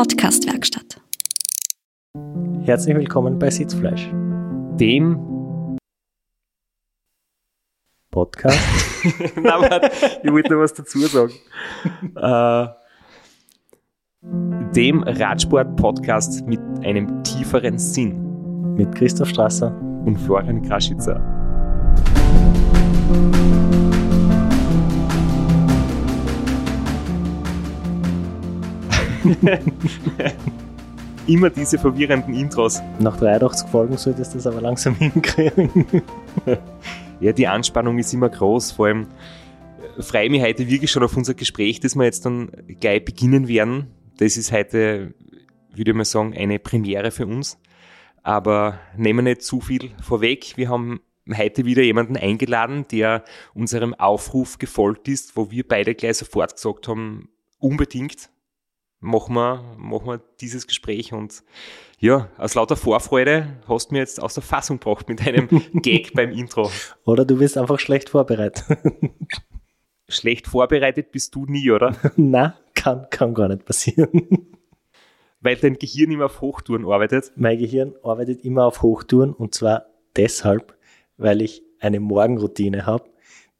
Podcast-Werkstatt. Herzlich willkommen bei Sitzfleisch, dem Podcast. Nein, warte, ich wollte noch was dazu sagen. äh, dem Radsport-Podcast mit einem tieferen Sinn mit Christoph Strasser und Florian Kraschitzer. Immer diese verwirrenden Intros. Nach 83 Folgen solltest du das aber langsam hinkriegen. ja, die Anspannung ist immer groß, vor allem äh, freue ich mich heute wirklich schon auf unser Gespräch, das wir jetzt dann gleich beginnen werden. Das ist heute, würde ich mal sagen, eine Premiere für uns. Aber nehmen wir nicht zu viel vorweg. Wir haben heute wieder jemanden eingeladen, der unserem Aufruf gefolgt ist, wo wir beide gleich sofort gesagt haben, unbedingt machen wir, machen wir dieses Gespräch und ja, aus lauter Vorfreude hast du mir jetzt aus der Fassung gebracht mit einem Gag beim Intro. Oder du bist einfach schlecht vorbereitet. schlecht vorbereitet bist du nie, oder? Na, kann, kann gar nicht passieren. Weil dein Gehirn immer auf Hochtouren arbeitet? Mein Gehirn arbeitet immer auf Hochtouren und zwar deshalb, weil ich eine Morgenroutine habe,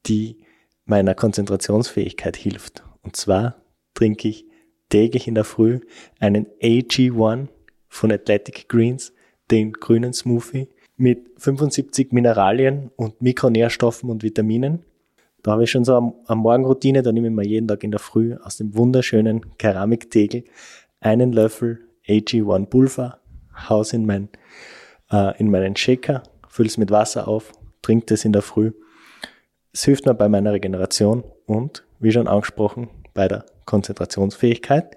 die meiner Konzentrationsfähigkeit hilft. Und zwar trinke ich täglich in der Früh einen AG1 von Athletic Greens, den grünen Smoothie mit 75 Mineralien und Mikronährstoffen und Vitaminen. Da habe ich schon so eine, Morgenroutine, da nehme ich mir jeden Tag in der Früh aus dem wunderschönen Keramiktegel einen Löffel AG1 Pulver, haus in, mein, äh, in meinen Shaker, fülle es mit Wasser auf, trinke das in der Früh. Es hilft mir bei meiner Regeneration und, wie schon angesprochen, bei der Konzentrationsfähigkeit,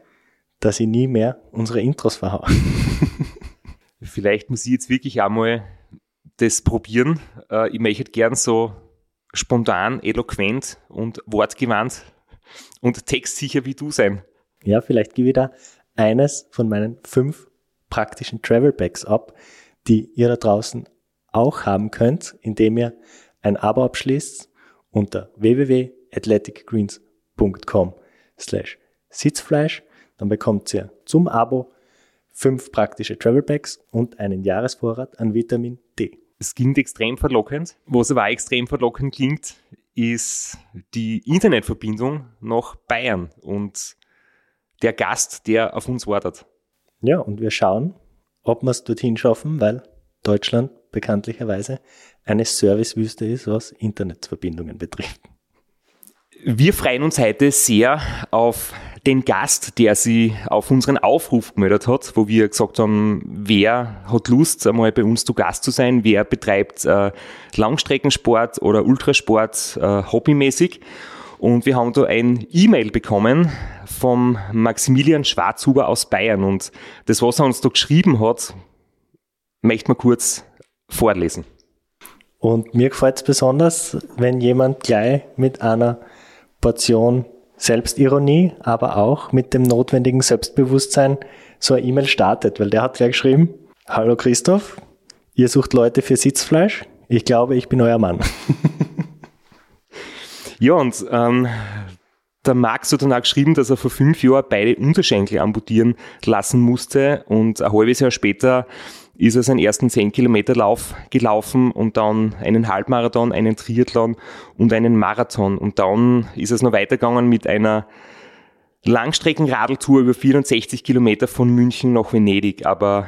dass ich nie mehr unsere Intros verhaue. Vielleicht muss ich jetzt wirklich einmal das probieren. Äh, ich möchte gern so spontan, eloquent und wortgewandt und textsicher wie du sein. Ja, vielleicht gebe ich da eines von meinen fünf praktischen Travel Bags ab, die ihr da draußen auch haben könnt, indem ihr ein Abo abschließt unter www.athleticgreens.com slash Sitzfleisch. Dann bekommt ihr zum Abo fünf praktische Travel Bags und einen Jahresvorrat an Vitamin D. Es klingt extrem verlockend. Was aber auch extrem verlockend klingt, ist die Internetverbindung nach Bayern und der Gast, der auf uns wartet. Ja, und wir schauen, ob wir es dorthin schaffen, weil Deutschland bekanntlicherweise eine Servicewüste ist, was Internetverbindungen betrifft. Wir freuen uns heute sehr auf den Gast, der sich auf unseren Aufruf gemeldet hat, wo wir gesagt haben, wer hat Lust, einmal bei uns zu Gast zu sein, wer betreibt äh, Langstreckensport oder Ultrasport äh, hobbymäßig. Und wir haben da ein E-Mail bekommen vom Maximilian Schwarzhuber aus Bayern. Und das, was er uns da geschrieben hat, möchte man kurz vorlesen. Und mir gefällt es besonders, wenn jemand gleich mit einer Portion Selbstironie, aber auch mit dem notwendigen Selbstbewusstsein so eine E-Mail startet, weil der hat gleich geschrieben, Hallo Christoph, ihr sucht Leute für Sitzfleisch? Ich glaube, ich bin euer Mann. ja, und ähm, der Max hat dann auch geschrieben, dass er vor fünf Jahren beide Unterschenkel amputieren lassen musste und ein halbes Jahr später ist er seinen ersten 10 Kilometer Lauf gelaufen und dann einen Halbmarathon, einen Triathlon und einen Marathon. Und dann ist es noch weitergegangen mit einer Langstreckenradeltour über 64 Kilometer von München nach Venedig. Aber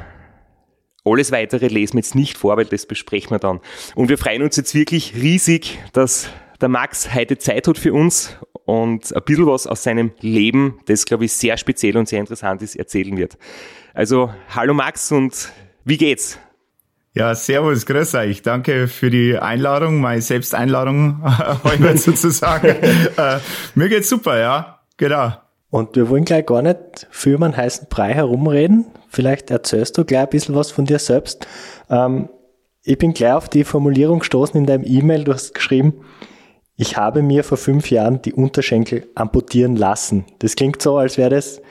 alles weitere lesen wir jetzt nicht vor, weil das besprechen wir dann. Und wir freuen uns jetzt wirklich riesig, dass der Max heute Zeit hat für uns und ein bisschen was aus seinem Leben, das glaube ich sehr speziell und sehr interessant ist, erzählen wird. Also, hallo Max und wie geht's? Ja, servus, grüß euch. Danke für die Einladung, meine Selbsteinladung heute sozusagen. äh, mir geht's super, ja, genau. Und wir wollen gleich gar nicht für einen heißen Brei herumreden. Vielleicht erzählst du gleich ein bisschen was von dir selbst. Ähm, ich bin gleich auf die Formulierung gestoßen in deinem E-Mail. Du hast geschrieben, ich habe mir vor fünf Jahren die Unterschenkel amputieren lassen. Das klingt so, als wäre das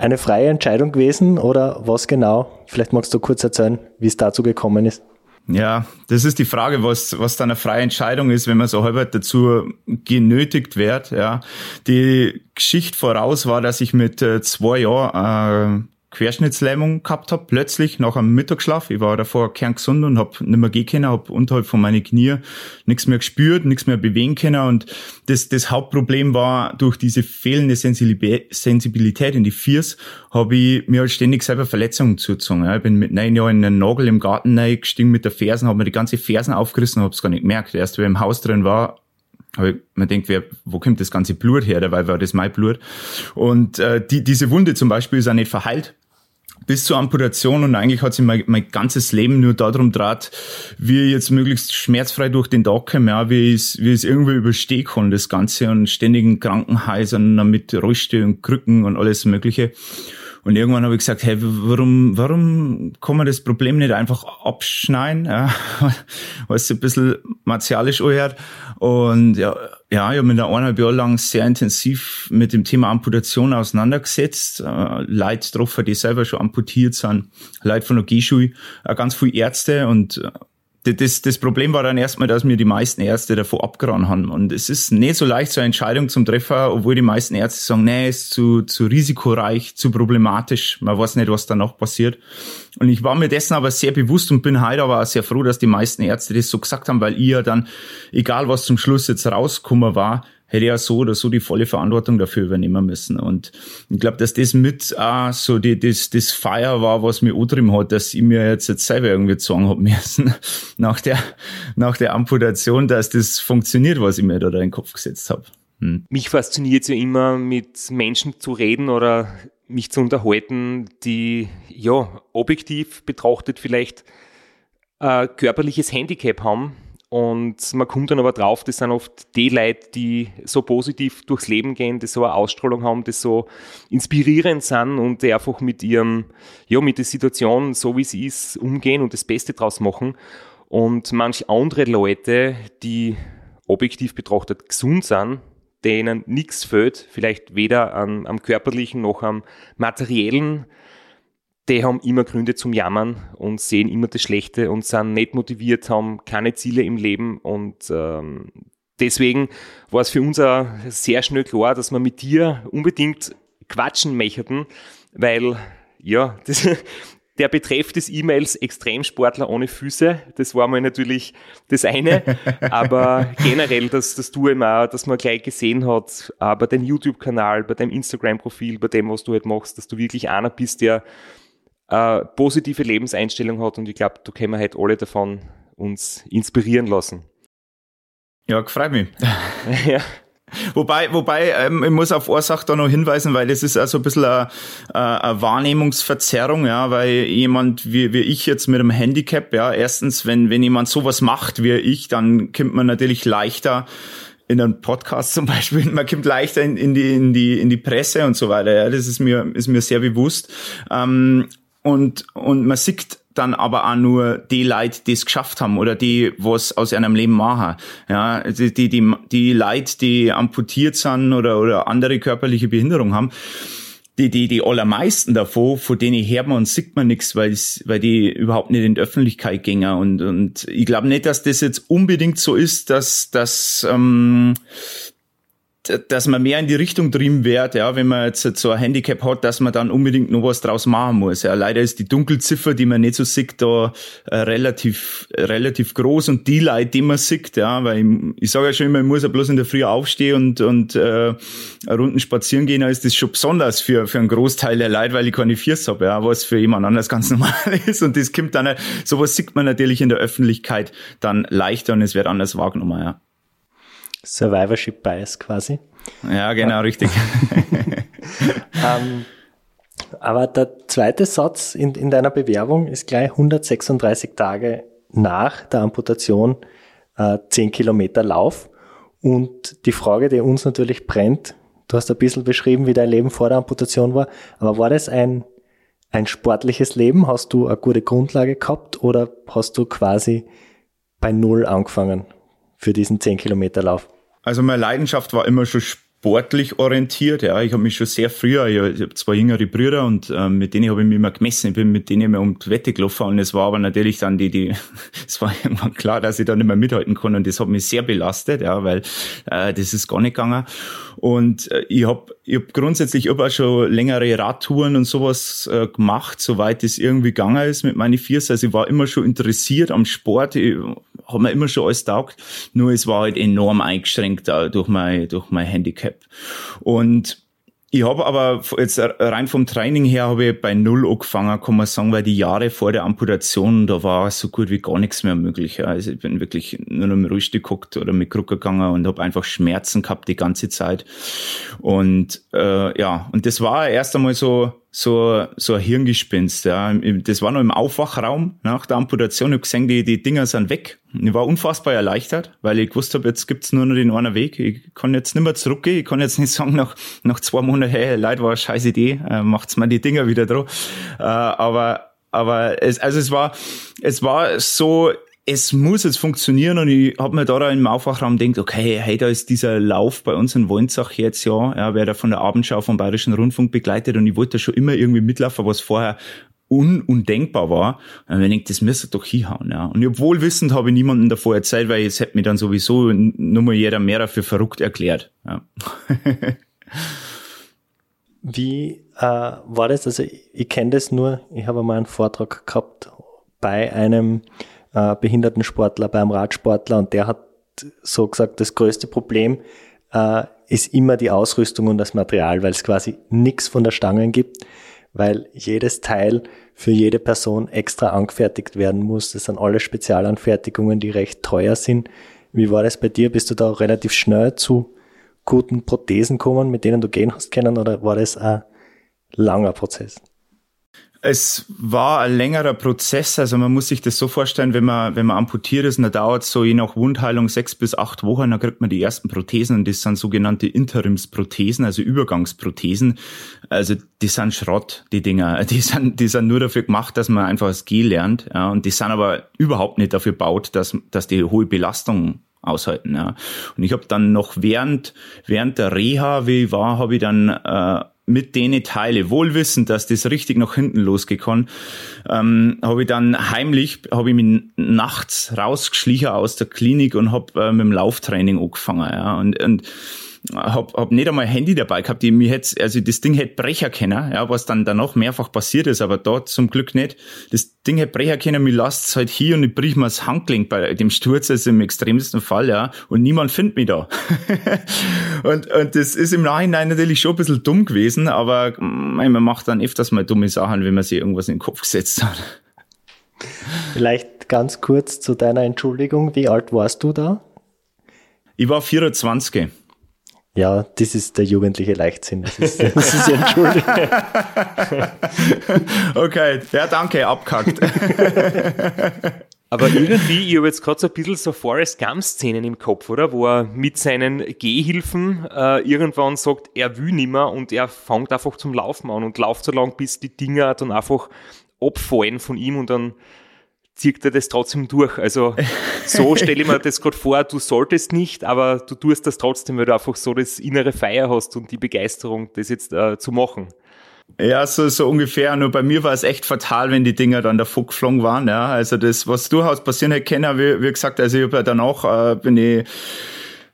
eine freie Entscheidung gewesen oder was genau? Vielleicht magst du kurz erzählen, wie es dazu gekommen ist. Ja, das ist die Frage, was, was dann eine freie Entscheidung ist, wenn man so halb dazu genötigt wird. Ja, die Geschichte voraus war, dass ich mit äh, zwei Jahren äh, Querschnittslähmung gehabt habe, plötzlich nach einem Mittagsschlaf. Ich war davor kerngesund und habe nicht mehr gehen können, habe unterhalb von meinen Knie nichts mehr gespürt, nichts mehr bewegen können. Und das, das Hauptproblem war, durch diese fehlende Sensibilität in die Viers, habe ich mir halt ständig selber Verletzungen zugezogen. Ich bin mit neun Jahren in einen Nagel im Garten gestiegen mit der Fersen, habe mir die ganze Fersen aufgerissen und habe es gar nicht gemerkt. Erst, wenn ich im Haus drin war, aber man denkt, wer, wo kommt das ganze Blut her? Dabei war das mein Blut. Und äh, die, diese Wunde zum Beispiel ist auch nicht verheilt bis zur Amputation und eigentlich hat sich mein, mein ganzes Leben nur darum draht, wie ich jetzt möglichst schmerzfrei durch den Tag komme, ja, wie ich wie es irgendwie überstehen kann, das Ganze und ständigen Krankenhäusern mit Rollstuhl und Krücken und alles Mögliche. Und irgendwann habe ich gesagt, hey, warum, warum kann man das Problem nicht einfach abschneiden, ja, was ein bisschen martialisch anhört. Und ja, ja, ich habe mich da eineinhalb Jahre lang sehr intensiv mit dem Thema Amputation auseinandergesetzt. Äh, Leute getroffen, die selber schon amputiert sind, Leute von der G-Schule, äh, ganz viele Ärzte und äh, das, das Problem war dann erstmal, dass mir die meisten Ärzte davor abgeraten haben. Und es ist nicht so leicht, so eine Entscheidung zum Treffer, obwohl die meisten Ärzte sagen, nee, ist zu, zu risikoreich, zu problematisch. Man weiß nicht, was danach passiert. Und ich war mir dessen aber sehr bewusst und bin heute aber auch sehr froh, dass die meisten Ärzte das so gesagt haben, weil ihr dann, egal was zum Schluss jetzt rausgekommen war, hätte ja so oder so die volle Verantwortung dafür übernehmen müssen. Und ich glaube, dass das mit auch so die, das, das Feier war, was mir angetrieben hat, dass ich mir jetzt, jetzt selber irgendwie sagen habe müssen, nach der, nach der Amputation, dass das funktioniert, was ich mir da in den Kopf gesetzt habe. Hm. Mich fasziniert ja immer, mit Menschen zu reden oder mich zu unterhalten, die ja objektiv betrachtet vielleicht ein körperliches Handicap haben und man kommt dann aber drauf, das sind oft die Leute, die so positiv durchs Leben gehen, die so eine Ausstrahlung haben, die so inspirierend sind und die einfach mit ihrem, ja, mit der Situation, so wie sie ist, umgehen und das Beste draus machen. Und manch andere Leute, die objektiv betrachtet gesund sind, denen nichts fehlt, vielleicht weder am, am körperlichen noch am materiellen, die haben immer Gründe zum Jammern und sehen immer das Schlechte und sind nicht motiviert, haben keine Ziele im Leben und ähm, deswegen war es für uns auch sehr schnell klar, dass wir mit dir unbedingt quatschen möchten, weil ja, das, der Betreff des E-Mails Extremsportler ohne Füße, das war mal natürlich das eine, aber generell, dass, dass du immer, dass man gleich gesehen hat, bei deinem YouTube-Kanal, bei deinem Instagram-Profil, bei dem, was du halt machst, dass du wirklich einer bist, der äh, positive Lebenseinstellung hat und ich glaube, da können wir halt alle davon uns inspirieren lassen. Ja, freut mich. ja. Wobei, wobei, ähm, ich muss auf Ursache da noch hinweisen, weil das ist also ein bisschen eine, eine Wahrnehmungsverzerrung, ja, weil jemand wie, wie ich jetzt mit einem Handicap, ja, erstens, wenn, wenn jemand sowas macht wie ich, dann kommt man natürlich leichter in einem Podcast zum Beispiel, man kommt leichter in, in, die, in, die, in die Presse und so weiter, ja, das ist mir, ist mir sehr bewusst. Ähm, und, und man sieht dann aber auch nur die Leute, die es geschafft haben oder die, was aus ihrem Leben machen. Ja, die, die, die, die Leute, die amputiert sind oder, oder andere körperliche Behinderung haben, die, die, die allermeisten davon, von denen hört man und sieht man nichts, weil, weil die überhaupt nicht in die Öffentlichkeit gingen. Und, und ich glaube nicht, dass das jetzt unbedingt so ist, dass, dass ähm, dass man mehr in die Richtung treiben wird, ja, wenn man jetzt so ein Handicap hat, dass man dann unbedingt noch was draus machen muss. Ja, leider ist die Dunkelziffer, die man nicht so sieht, da äh, relativ, relativ groß und die Leute, die man sieht, ja, weil ich, ich sage ja schon immer, ich muss ja bloß in der Früh aufstehen und, und äh, Runden spazieren gehen, da ist das schon besonders für, für einen Großteil der Leute, weil ich keine Viers habe, ja, was für jemand anders ganz normal ist und das kommt dann, sowas sieht man natürlich in der Öffentlichkeit dann leichter und es wird anders wahrgenommen, ja. Survivorship Bias quasi. Ja, genau, richtig. ähm, aber der zweite Satz in, in deiner Bewerbung ist gleich 136 Tage nach der Amputation äh, 10 Kilometer Lauf. Und die Frage, die uns natürlich brennt, du hast ein bisschen beschrieben, wie dein Leben vor der Amputation war, aber war das ein, ein sportliches Leben? Hast du eine gute Grundlage gehabt oder hast du quasi bei Null angefangen? Für diesen 10 Kilometer Lauf? Also meine Leidenschaft war immer schon sportlich orientiert. Ja, ich habe mich schon sehr früher, ich, habe zwei jüngere Brüder und äh, mit denen habe ich mich immer gemessen. Ich bin mit denen immer um die Wette gelaufen und es war aber natürlich dann die, die, es war irgendwann klar, dass ich da nicht mehr mithalten kann und das hat mich sehr belastet, ja, weil äh, das ist gar nicht gegangen. Und äh, ich habe ich hab grundsätzlich ich schon längere Radtouren und sowas äh, gemacht, soweit es irgendwie gegangen ist mit meinen Viers. Also ich war immer schon interessiert am Sport. Ich habe mir immer schon alles taugt. Nur es war halt enorm eingeschränkt durch mein, durch mein Handicap. Und ich habe aber jetzt rein vom Training her habe ich bei Null angefangen, kann man sagen, weil die Jahre vor der Amputation, da war so gut wie gar nichts mehr möglich. Also ich bin wirklich nur noch im Rollstuhl geguckt oder mit Krücke gegangen und habe einfach Schmerzen gehabt die ganze Zeit. Und äh, ja, und das war erst einmal so so, so ein Hirngespinst. Ja. Das war noch im Aufwachraum nach der Amputation. Ich habe gesehen, die, die Dinger sind weg. Ich war unfassbar erleichtert, weil ich gewusst habe, jetzt gibt's nur noch den einen Weg. Ich kann jetzt nicht mehr zurückgehen. Ich kann jetzt nicht sagen, nach, nach zwei Monaten, hey, Leute, war eine scheiß Idee, äh, macht's mal die Dinger wieder drauf. Äh, aber, aber es, also es war, es war so, es muss jetzt funktionieren und ich habe mir da im Aufwachraum gedacht, okay, hey, da ist dieser Lauf bei uns in Wolnzach jetzt, ja, ja, wer da von der Abendschau vom Bayerischen Rundfunk begleitet und ich wollte da schon immer irgendwie mitlaufen, was vorher un undenkbar war. Und ich denke, das müsste doch hinhauen, ja. Und obwohl wissend habe ich niemandem davor erzählt, weil es hätte mir dann sowieso nur mal jeder mehr dafür verrückt erklärt, ja. Wie äh, war das? Also ich, ich kenne das nur, ich habe mal einen Vortrag gehabt bei einem äh, Behindertensportler, beim Radsportler und der hat so gesagt, das größte Problem äh, ist immer die Ausrüstung und das Material, weil es quasi nichts von der Stange gibt, weil jedes Teil für jede Person extra angefertigt werden muss. Das sind alle Spezialanfertigungen, die recht teuer sind. Wie war das bei dir? Bist du da relativ schnell zu guten Prothesen gekommen, mit denen du gehen hast können, oder war das ein langer Prozess? Es war ein längerer Prozess. Also man muss sich das so vorstellen, wenn man, wenn man amputiert ist, dann dauert so je nach Wundheilung sechs bis acht Wochen, dann kriegt man die ersten Prothesen und das sind sogenannte Interimsprothesen, also Übergangsprothesen. Also die sind Schrott, die Dinger. Die sind, die sind nur dafür gemacht, dass man einfach das G lernt. Ja, und die sind aber überhaupt nicht dafür gebaut, dass, dass die hohe Belastung aushalten. Ja. Und ich habe dann noch während, während der Reha, wie ich war, habe ich dann äh, mit denen teile, wohl wissend, dass das richtig nach hinten losgekommen, ähm, habe ich dann heimlich, habe ich mich nachts rausgeschlichen aus der Klinik und habe äh, mit dem Lauftraining angefangen. Ja. Und, und hab, hab nicht einmal Handy dabei gehabt. Ich, mir hätte, also das Ding hätte brecher können, ja, was dann danach mehrfach passiert ist, aber dort zum Glück nicht. Das Ding hätte brecher können, mir lasst es halt hier und ich brich mir das Handgelenk bei dem Sturz, ist im extremsten Fall, ja, und niemand findet mich da. und, und das ist im Nachhinein natürlich schon ein bisschen dumm gewesen, aber man macht dann öfters mal dumme Sachen, wenn man sich irgendwas in den Kopf gesetzt hat. Vielleicht ganz kurz zu deiner Entschuldigung. Wie alt warst du da? Ich war 24. Ja, das ist der jugendliche Leichtsinn. Das ist, das ist Entschuldigung. okay, ja, danke, abkackt. Aber irgendwie, ich habe jetzt gerade so ein bisschen so Forrest Gump-Szenen im Kopf, oder? Wo er mit seinen Gehhilfen äh, irgendwann sagt, er will nimmer und er fängt einfach zum Laufen an und läuft so lang, bis die Dinger dann einfach abfallen von ihm und dann zieht er das trotzdem durch. Also so stelle ich mir das gerade vor, du solltest nicht, aber du tust das trotzdem, weil du einfach so das innere Feier hast und die Begeisterung, das jetzt äh, zu machen. Ja, so, so ungefähr. Nur bei mir war es echt fatal, wenn die Dinger dann davor geflogen waren. Ja, also das, was durchaus passieren hätte können, wie, wie gesagt, also ich habe ja danach, äh, bin ich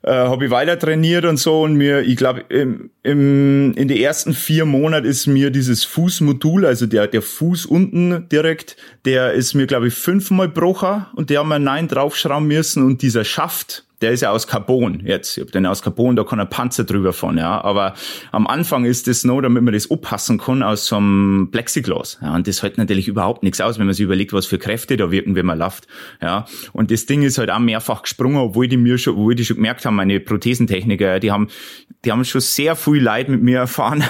äh, habe ich weiter trainiert und so und mir, ich glaube, im, im, in den ersten vier Monaten ist mir dieses Fußmodul, also der, der Fuß unten direkt, der ist mir, glaube ich, fünfmal brocher und der haben wir nein draufschrauben müssen und dieser Schaft, der ist ja aus Carbon jetzt. Ich hab den aus Carbon, da kann ein Panzer drüber fahren, ja. Aber am Anfang ist das noch, damit man das abpassen kann, aus so einem Plexiglas. Ja, und das hält natürlich überhaupt nichts aus, wenn man sich überlegt, was für Kräfte da wirken, wenn man läuft. Ja. Und das Ding ist halt auch mehrfach gesprungen, obwohl die mir schon, obwohl die schon gemerkt haben, meine Prothesentechniker, die haben, die haben schon sehr viel Leid mit mir erfahren.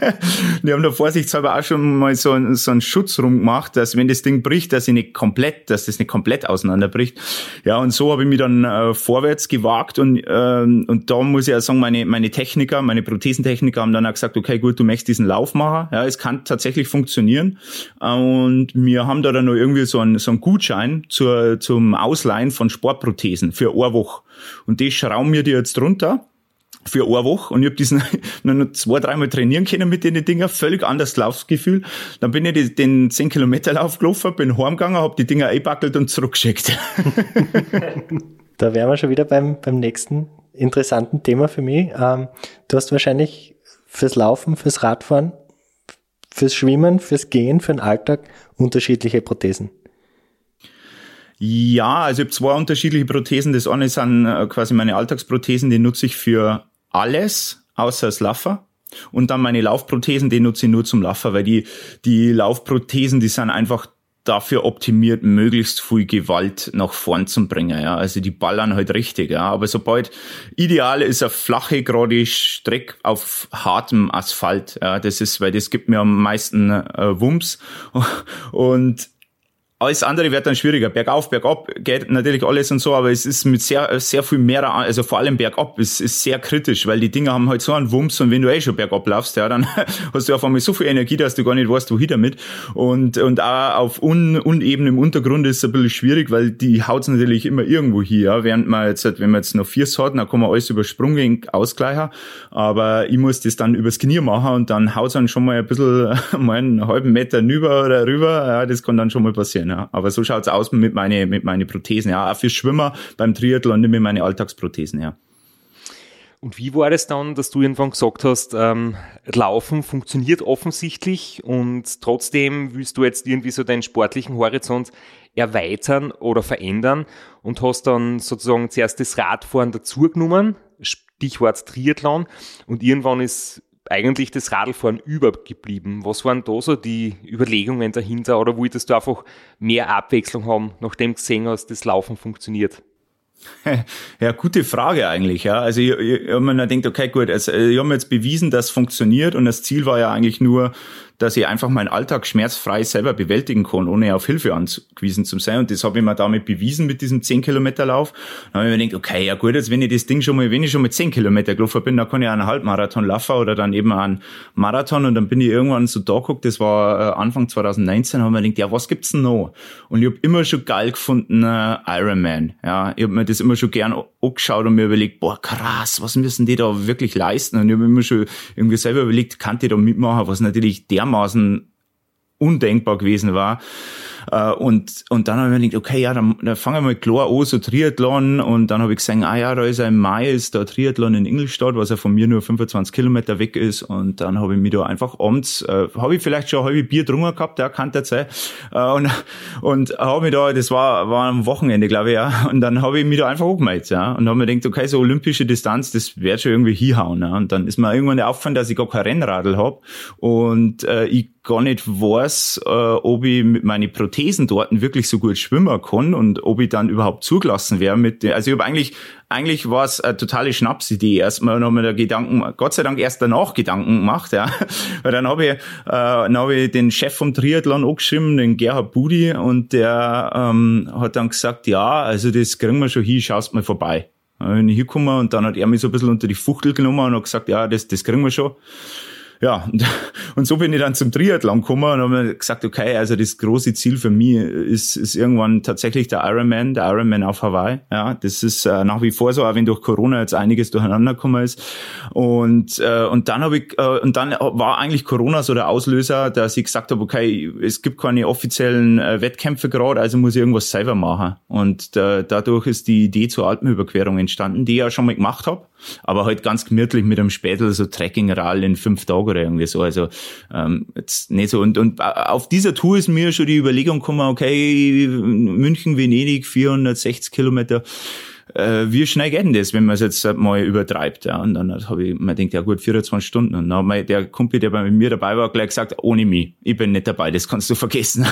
die haben da vorsichtshalber auch schon mal so, einen, so einen Schutz rumgemacht, dass wenn das Ding bricht, dass ich nicht komplett, dass das nicht komplett auseinanderbricht. Ja, und so habe ich mich dann äh, vor vorwärts gewagt und, ähm, und da muss ich ja sagen, meine, meine Techniker, meine Prothesentechniker haben dann auch gesagt, okay, gut, du möchtest diesen Lauf machen. Ja, es kann tatsächlich funktionieren. Und wir haben da dann noch irgendwie so einen, so einen Gutschein zur, zum Ausleihen von Sportprothesen für eine Woche. Und die schrauben wir dir jetzt drunter für eine Woche und ich habe diesen noch zwei, dreimal trainieren können mit den Dinger, völlig anderes Laufgefühl. Dann bin ich den 10 Kilometer Lauf gelaufen, bin heimgegangen, habe die Dinger eingebackelt und zurückgeschickt. da wären wir schon wieder beim, beim nächsten interessanten Thema für mich. Ähm, du hast wahrscheinlich fürs Laufen, fürs Radfahren, fürs Schwimmen, fürs Gehen, für den Alltag unterschiedliche Prothesen. Ja, also ich habe zwei unterschiedliche Prothesen. Das eine sind äh, quasi meine Alltagsprothesen, die nutze ich für alles außer das Laffer. Und dann meine Laufprothesen, die nutze ich nur zum Laffer, weil die, die Laufprothesen, die sind einfach dafür optimiert, möglichst viel Gewalt nach vorn zu bringen. Ja. Also die ballern halt richtig. Ja. Aber sobald ideal ist eine flache, gerade Streck auf hartem Asphalt. Ja. Das ist, weil das gibt mir am meisten äh, Wumms. Und alles andere wird dann schwieriger. Bergauf, bergab geht natürlich alles und so, aber es ist mit sehr, sehr viel mehr, also vor allem bergab, ist, ist sehr kritisch, weil die Dinger haben halt so einen Wumms und wenn du eh schon bergab laufst, ja, dann hast du auf einmal so viel Energie, dass du gar nicht weißt, wohin damit. Und, und auch auf un, unebenem Untergrund ist es ein bisschen schwierig, weil die haut's natürlich immer irgendwo hier, ja. während man jetzt, wenn man jetzt noch Viers hat, dann kann man alles über Sprunggelenk ausgleichen, aber ich muss das dann übers Knie machen und dann haut's dann schon mal ein bisschen, mal einen halben Meter rüber oder rüber, ja, das kann dann schon mal passieren, ja. Aber so schaut's aus mit meine, mit meine Prothesen, ja. Auch für Schwimmer beim Triathlon nehme ich meine Alltagsprothesen, ja. Und wie war das dann, dass du irgendwann gesagt hast, ähm, Laufen funktioniert offensichtlich und trotzdem willst du jetzt irgendwie so deinen sportlichen Horizont erweitern oder verändern und hast dann sozusagen zuerst das Radfahren dazugenommen, Stichwort Triathlon und irgendwann ist eigentlich das Radlfahren übergeblieben. Was waren da so die Überlegungen dahinter oder wolltest du einfach mehr Abwechslung haben, nachdem du gesehen hast, das Laufen funktioniert? Ja, gute Frage eigentlich. Ja, also ich, ich, ich habe mir gedacht, okay, gut, also ich habe jetzt bewiesen, dass es funktioniert und das Ziel war ja eigentlich nur, dass ich einfach meinen Alltag schmerzfrei selber bewältigen kann, ohne auf Hilfe angewiesen zu sein. Und das habe ich mir damit bewiesen mit diesem 10 Kilometer Lauf. Dann habe ich mir gedacht, okay, ja gut, jetzt wenn ich das Ding schon mal, wenn ich schon mal 10 Kilometer gelaufen bin, dann kann ich einen Halbmarathon laufen oder dann eben einen Marathon. Und dann bin ich irgendwann so da geguckt, das war äh, Anfang 2019, habe mir gedacht, ja, was gibt's denn noch? Und ich habe immer schon geil gefunden äh, Ironman. Ja, ich habe mir das immer schon gern angeschaut und mir überlegt, boah, krass, was müssen die da wirklich leisten? Und ich habe immer schon irgendwie selber überlegt, kann die da mitmachen, was natürlich der dermaßen undenkbar gewesen war. Äh, und, und dann habe ich mir gedacht, okay, ja, dann, dann fangen wir mal klar an, so Triathlon. Und dann habe ich gesehen, ah ja, da ist Mai ist da Triathlon in Ingolstadt, was ja von mir nur 25 Kilometer weg ist. Und dann habe ich mich da einfach abends, äh, habe ich vielleicht schon ein halbes Bier drungen gehabt, der kann der Zeit. Äh, und und habe mich da, das war, war am Wochenende, glaube ich, ja. Und dann habe ich mich da einfach angemeldet, ja. Und habe mir gedacht, okay, so olympische Distanz, das wird schon irgendwie hinhauen. Ja. Und dann ist mir irgendwann aufgefallen, dass ich gar kein Rennradl habe. Und äh, ich gar nicht weiß, äh, ob ich mit meinen Prothesen dort wirklich so gut schwimmen kann und ob ich dann überhaupt zugelassen wäre mit Also ich habe eigentlich, eigentlich war es eine totale Schnapsidee. Erstmal noch mal der Gedanken, Gott sei Dank erst danach Gedanken gemacht, ja. Weil dann habe ich, äh, dann habe ich den Chef vom Triathlon angeschrieben, den Gerhard Budi, und der ähm, hat dann gesagt, ja, also das kriegen wir schon hin, schaust mal vorbei. Dann bin ich hingekommen und dann hat er mich so ein bisschen unter die Fuchtel genommen und hat gesagt, ja, das, das kriegen wir schon ja, und, so bin ich dann zum Triathlon gekommen und habe gesagt, okay, also das große Ziel für mich ist, ist irgendwann tatsächlich der Ironman, der Ironman auf Hawaii. Ja, das ist äh, nach wie vor so, auch wenn durch Corona jetzt einiges durcheinander gekommen ist. Und, äh, und dann habe ich, äh, und dann war eigentlich Corona so der Auslöser, dass ich gesagt habe, okay, es gibt keine offiziellen äh, Wettkämpfe gerade, also muss ich irgendwas selber machen. Und äh, dadurch ist die Idee zur Alpenüberquerung entstanden, die ich ja schon mal gemacht habe aber halt ganz gemütlich mit einem Spätel so Trekkingrall in fünf Tagen oder irgendwie so. Also ähm, jetzt nicht so. Und, und auf dieser Tour ist mir schon die Überlegung gekommen, okay, München, Venedig, 460 Kilometer äh, wie schnell geht denn das, wenn man es jetzt mal übertreibt? Ja? Und dann habe ich mir gedacht, ja gut, 24 Stunden. Und dann hat der Kumpel, der bei mir dabei war, gleich gesagt, ohne mich, ich bin nicht dabei, das kannst du vergessen.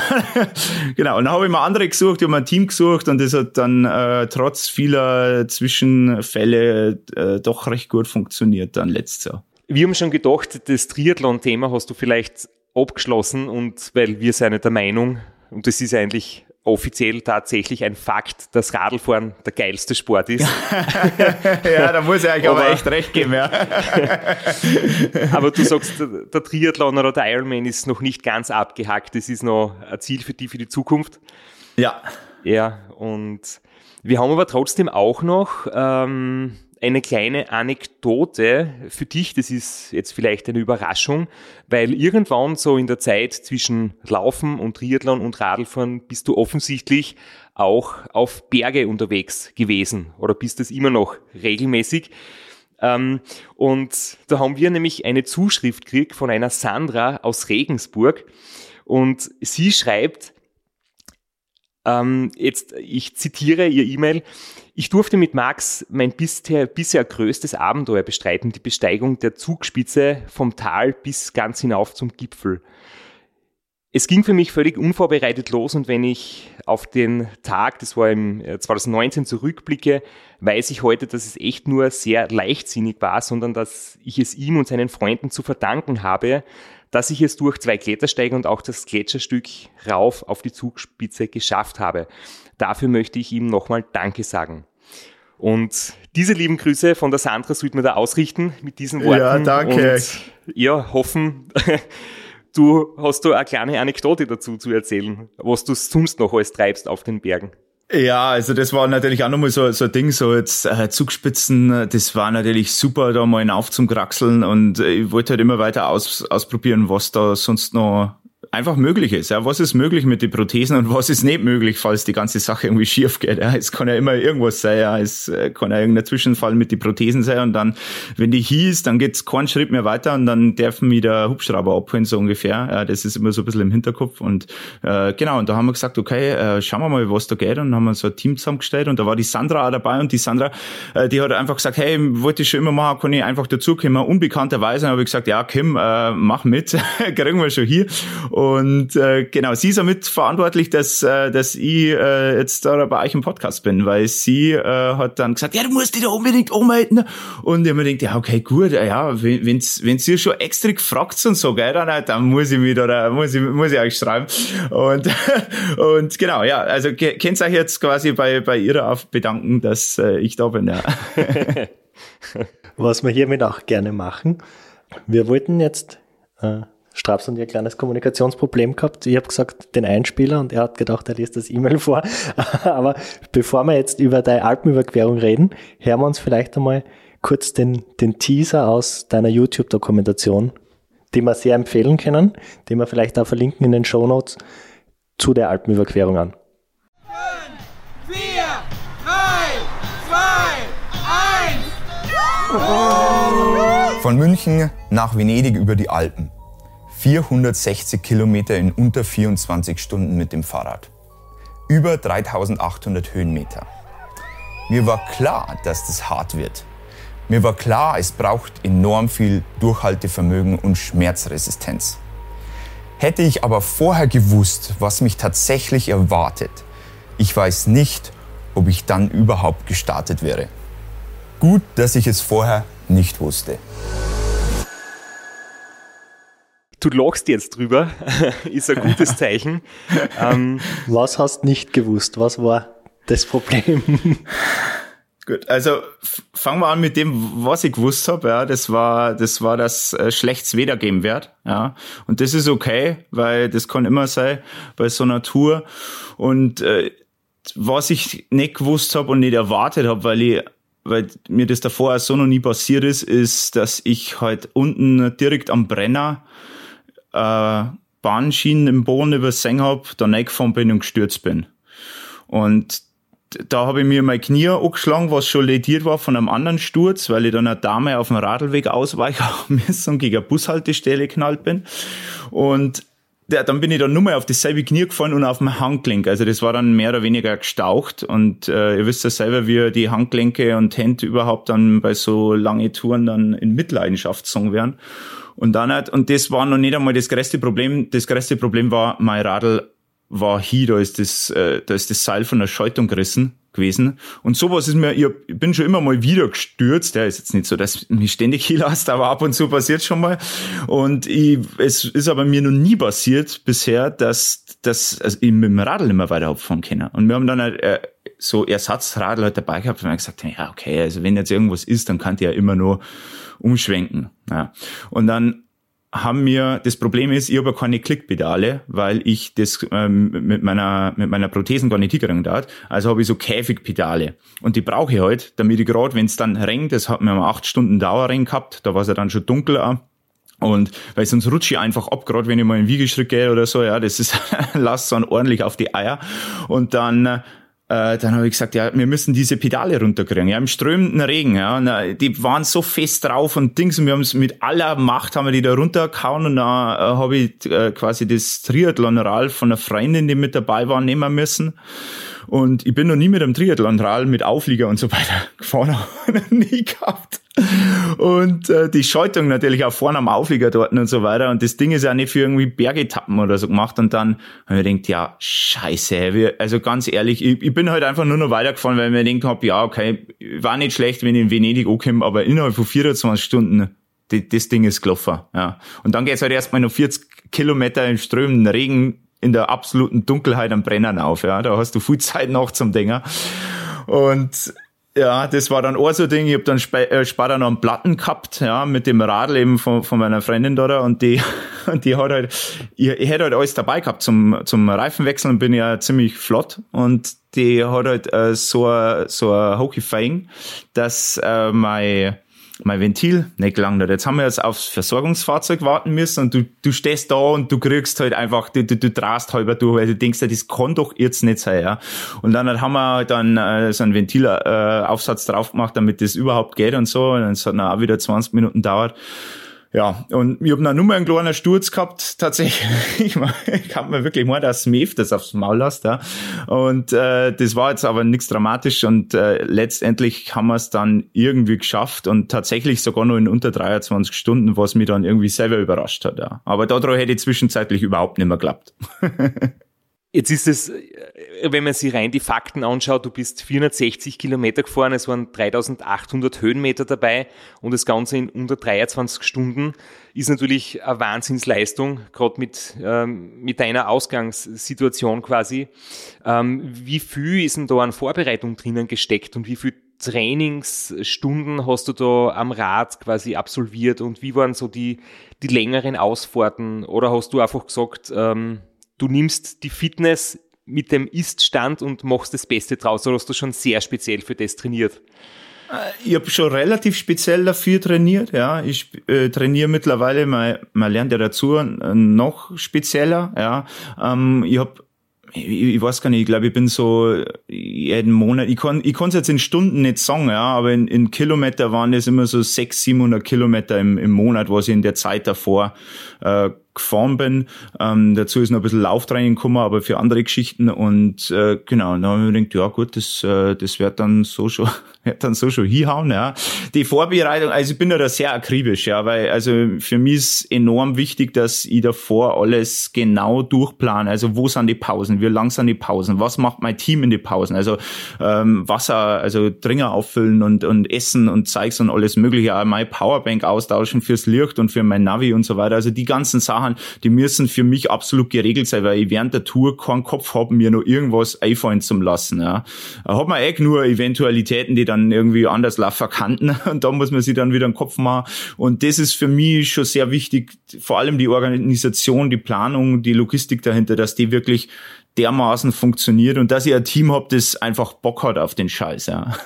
genau, und dann habe ich mir andere gesucht, ich habe ein Team gesucht und das hat dann äh, trotz vieler Zwischenfälle äh, doch recht gut funktioniert dann letztes Jahr. Wir haben schon gedacht, das Triathlon-Thema hast du vielleicht abgeschlossen und weil wir sind der Meinung, und das ist eigentlich offiziell tatsächlich ein Fakt, dass Radlfahren der geilste Sport ist. ja, da muss ich euch aber, aber echt recht geben, ja. aber du sagst, der Triathlon oder der Ironman ist noch nicht ganz abgehackt. Das ist noch ein Ziel für die für die Zukunft. Ja. Ja, und wir haben aber trotzdem auch noch ähm, eine kleine Anekdote für dich. Das ist jetzt vielleicht eine Überraschung, weil irgendwann so in der Zeit zwischen Laufen und Triathlon und Radlfahren bist du offensichtlich auch auf Berge unterwegs gewesen oder bist es immer noch regelmäßig. Ähm, und da haben wir nämlich eine Zuschrift gekriegt von einer Sandra aus Regensburg und sie schreibt, ähm, jetzt, ich zitiere ihr E-Mail, ich durfte mit Max mein bisher, bisher größtes Abenteuer bestreiten, die Besteigung der Zugspitze vom Tal bis ganz hinauf zum Gipfel. Es ging für mich völlig unvorbereitet los und wenn ich auf den Tag, das war im 2019, äh, zurückblicke, weiß ich heute, dass es echt nur sehr leichtsinnig war, sondern dass ich es ihm und seinen Freunden zu verdanken habe, dass ich es durch zwei Klettersteige und auch das Gletscherstück rauf auf die Zugspitze geschafft habe. Dafür möchte ich ihm nochmal Danke sagen. Und diese lieben Grüße von der Sandra sollte man da ausrichten mit diesen Worten. Ja, danke. Und ja, hoffen, du hast du eine kleine Anekdote dazu zu erzählen, was du sonst noch alles treibst auf den Bergen. Ja, also das war natürlich auch nochmal so, so ein Ding, so jetzt äh, Zugspitzen, das war natürlich super, da mal auf zum Kraxeln und äh, ich wollte halt immer weiter aus, ausprobieren, was da sonst noch einfach möglich ist. Ja, was ist möglich mit den Prothesen und was ist nicht möglich, falls die ganze Sache irgendwie schief geht. Ja, es kann ja immer irgendwas sein. Ja, es äh, kann ja irgendein Zwischenfall mit den Prothesen sein und dann, wenn die hieß, dann geht's keinen Schritt mehr weiter und dann dürfen wir der Hubschrauber abholen so ungefähr. Ja, das ist immer so ein bisschen im Hinterkopf und äh, genau. Und da haben wir gesagt, okay, äh, schauen wir mal, was da geht und dann haben wir so ein Team zusammengestellt und da war die Sandra auch dabei und die Sandra, äh, die hat einfach gesagt, hey, wollte ich schon immer machen, kann ich einfach dazukommen. Unbekannterweise habe ich gesagt, ja, Kim, äh, mach mit, kriegen wir schon hier. Äh, genau, sie ist damit verantwortlich, dass, äh, dass ich äh, jetzt da bei euch im Podcast bin, weil sie äh, hat dann gesagt, ja, du musst dich da unbedingt umhalten. Und ich mir denkt, ja, okay, gut, ja, wenn wenn's, ihr schon extra gefragt und so, gell, dann, dann muss ich mich da, muss ich, muss ich euch schreiben. Und, und genau, ja, also könnt euch jetzt quasi bei, bei ihrer auf bedanken, dass äh, ich da bin, ja. Was wir hiermit auch gerne machen. Wir wollten jetzt äh, Straps und ihr kleines Kommunikationsproblem gehabt. Ich habe gesagt, den Einspieler und er hat gedacht, er liest das E-Mail vor. Aber bevor wir jetzt über deine Alpenüberquerung reden, hören wir uns vielleicht einmal kurz den, den Teaser aus deiner YouTube-Dokumentation, den wir sehr empfehlen können, den wir vielleicht auch verlinken in den Show Notes zu der Alpenüberquerung an. 5, 4, 3, 2, 1. Von München nach Venedig über die Alpen. 460 Kilometer in unter 24 Stunden mit dem Fahrrad. Über 3800 Höhenmeter. Mir war klar, dass das hart wird. Mir war klar, es braucht enorm viel Durchhaltevermögen und Schmerzresistenz. Hätte ich aber vorher gewusst, was mich tatsächlich erwartet, ich weiß nicht, ob ich dann überhaupt gestartet wäre. Gut, dass ich es vorher nicht wusste du lachst jetzt drüber, ist ein gutes Zeichen. ähm, Was hast nicht gewusst? Was war das Problem? Gut, also fangen wir an mit dem, was ich gewusst habe. Ja, das war, das war, dass äh, schlechtes Wetter geben wird. Ja, und das ist okay, weil das kann immer sein bei so einer Tour. Und äh, was ich nicht gewusst habe und nicht erwartet habe, weil ich weil mir das davor so noch nie passiert ist, ist, dass ich halt unten direkt am Brenner äh, Bahnschienen im Boden übersehen hab, da reingefahren bin und gestürzt bin. Und da habe ich mir mein Knie angeschlagen, was schon lediert war von einem anderen Sturz, weil ich dann eine Dame auf dem Radlweg ausweichen müssen und gegen eine Bushaltestelle geknallt bin. Und ja, dann bin ich dann nur mal auf dasselbe Knie gefallen und auf dem Handgelenk. Also das war dann mehr oder weniger gestaucht. Und äh, ihr wisst ja selber, wie die Handgelenke und Hände überhaupt dann bei so langen Touren dann in Mitleidenschaft gezogen werden. Und dann hat, und das war noch nicht einmal das größte Problem. Das größte Problem war, mein Radl war hier, da ist das, äh, da ist das Seil von der Schaltung gerissen gewesen. Und sowas ist mir, ich bin schon immer mal wieder gestürzt. Ja, ist jetzt nicht so, dass mich ständig hier lasst, aber ab und zu passiert schon mal. Und ich, es ist aber mir noch nie passiert bisher, dass, dass also ich mit dem Radl mehr weiter abfahren kann. Und wir haben dann halt, äh, so Ersatzradl halt dabei gehabt und wir gesagt, ja, okay, also wenn jetzt irgendwas ist, dann kann die ja immer nur umschwenken. Ja. Und dann haben mir, das Problem ist, ich habe keine Klickpedale, weil ich das ähm, mit meiner mit meiner Prothesen gar nicht hinkriegen darf. Also habe ich so Käfigpedale. Und die brauche ich halt, damit ich gerade, wenn es dann rennt, das hat mir mal acht Stunden Dauerring gehabt, da war es ja dann schon dunkel. Und weil sonst rutsche ich einfach ab, gerade wenn ich mal in Wiegeschritt gehe oder so, ja, das ist, lasst dann ordentlich auf die Eier. Und dann äh, dann habe ich gesagt, ja, wir müssen diese Pedale runterkriegen, ja, im strömenden Regen, ja, und, äh, die waren so fest drauf und Dings, und wir haben es mit aller Macht, haben wir die da runtergehauen und dann äh, habe ich äh, quasi das Triathlon-Rad von einer Freundin, die mit dabei war, nehmen müssen. Und ich bin noch nie mit einem Triathlon-Rad mit Auflieger und so weiter gefahren, nie gehabt. Und äh, die Schaltung natürlich auch vorne am Auflieger dort und so weiter. Und das Ding ist ja nicht für irgendwie Bergetappen oder so gemacht. Und dann habe ich gedacht, ja, scheiße. Wir, also ganz ehrlich, ich, ich bin halt einfach nur noch weitergefahren, weil ich mir gedacht habe, ja, okay, war nicht schlecht, wenn ich in Venedig ankomme, aber innerhalb von 24 Stunden, das Ding ist gelaufen. Ja. Und dann geht's halt erstmal noch 40 Kilometer im strömenden Regen in der absoluten Dunkelheit am Brennen auf. Ja. Da hast du viel Zeit noch zum Dinger. Und ja, das war dann auch so ein Ding. Ich habe dann äh, später noch einen Platten gehabt, ja, mit dem Radl eben von, von meiner Freundin da und die, und die hat halt, ich, ich hätte halt alles dabei gehabt zum, zum Reifenwechseln, bin ja ziemlich flott und die hat halt äh, so, so ein Hockey-Fang, dass äh, mein mein Ventil nicht gelangt. Jetzt haben wir jetzt aufs Versorgungsfahrzeug warten müssen und du, du stehst da und du kriegst halt einfach, du, du, du drast halber durch, weil du denkst, das kann doch jetzt nicht sein, ja. Und dann haben wir dann äh, so einen Ventilaufsatz äh, drauf gemacht, damit das überhaupt geht und so. Und es hat dann auch wieder 20 Minuten dauert. Ja, und ich habe noch nur mal einen kleinen Sturz gehabt, tatsächlich. ich, ich habe mir wirklich mal das Smith das aufs Maul lasst, ja. Und äh, das war jetzt aber nichts dramatisch und äh, letztendlich haben wir es dann irgendwie geschafft und tatsächlich sogar nur in unter 23 Stunden, was mich dann irgendwie selber überrascht hat, ja. Aber daran hätte ich zwischenzeitlich überhaupt nicht mehr geklappt. Jetzt ist es, äh, wenn man sich rein die Fakten anschaut, du bist 460 Kilometer gefahren, es waren 3800 Höhenmeter dabei und das Ganze in unter 23 Stunden ist natürlich eine Wahnsinnsleistung, gerade mit, ähm, mit deiner Ausgangssituation quasi. Ähm, wie viel ist denn da an Vorbereitung drinnen gesteckt und wie viel Trainingsstunden hast du da am Rad quasi absolviert und wie waren so die, die längeren Ausfahrten oder hast du einfach gesagt, ähm, du nimmst die Fitness mit dem Ist-Stand und machst das Beste draus, oder hast du schon sehr speziell für das trainiert? Äh, ich habe schon relativ speziell dafür trainiert, ja. Ich äh, trainiere mittlerweile, man, man lernt ja dazu äh, noch spezieller, ja. Ähm, ich habe ich, weiß gar nicht, ich glaube, ich bin so jeden Monat, ich kann ich kann's jetzt in Stunden nicht sagen, ja, aber in, in Kilometer waren das immer so 600, 700 Kilometer im, im Monat, was ich in der Zeit davor äh, gefahren bin. Ähm, dazu ist noch ein bisschen Lauftraining gekommen, aber für andere Geschichten. Und äh, genau, dann habe ich mir gedacht, ja gut, das, äh, das wird dann so schon, wird dann so schon hinhauen. Ja. Die Vorbereitung, also ich bin da sehr akribisch, ja, weil also für mich ist enorm wichtig, dass ich davor alles genau durchplane. Also wo sind die Pausen, wie lang sind die Pausen, was macht mein Team in die Pausen? Also ähm, Wasser, also Dringer auffüllen und, und Essen und Zeugs und alles mögliche, auch meine Powerbank austauschen fürs Licht und für mein Navi und so weiter. Also die ganzen Sachen die müssen für mich absolut geregelt sein, weil ich während der Tour keinen Kopf habe, mir noch irgendwas einfallen zu lassen. Ja. Da hat man eh nur Eventualitäten, die dann irgendwie anders laufen kannten und da muss man sich dann wieder einen Kopf machen. Und das ist für mich schon sehr wichtig, vor allem die Organisation, die Planung, die Logistik dahinter, dass die wirklich dermaßen funktioniert und dass ich ein Team habe, das einfach Bock hat auf den Scheiß. Ja.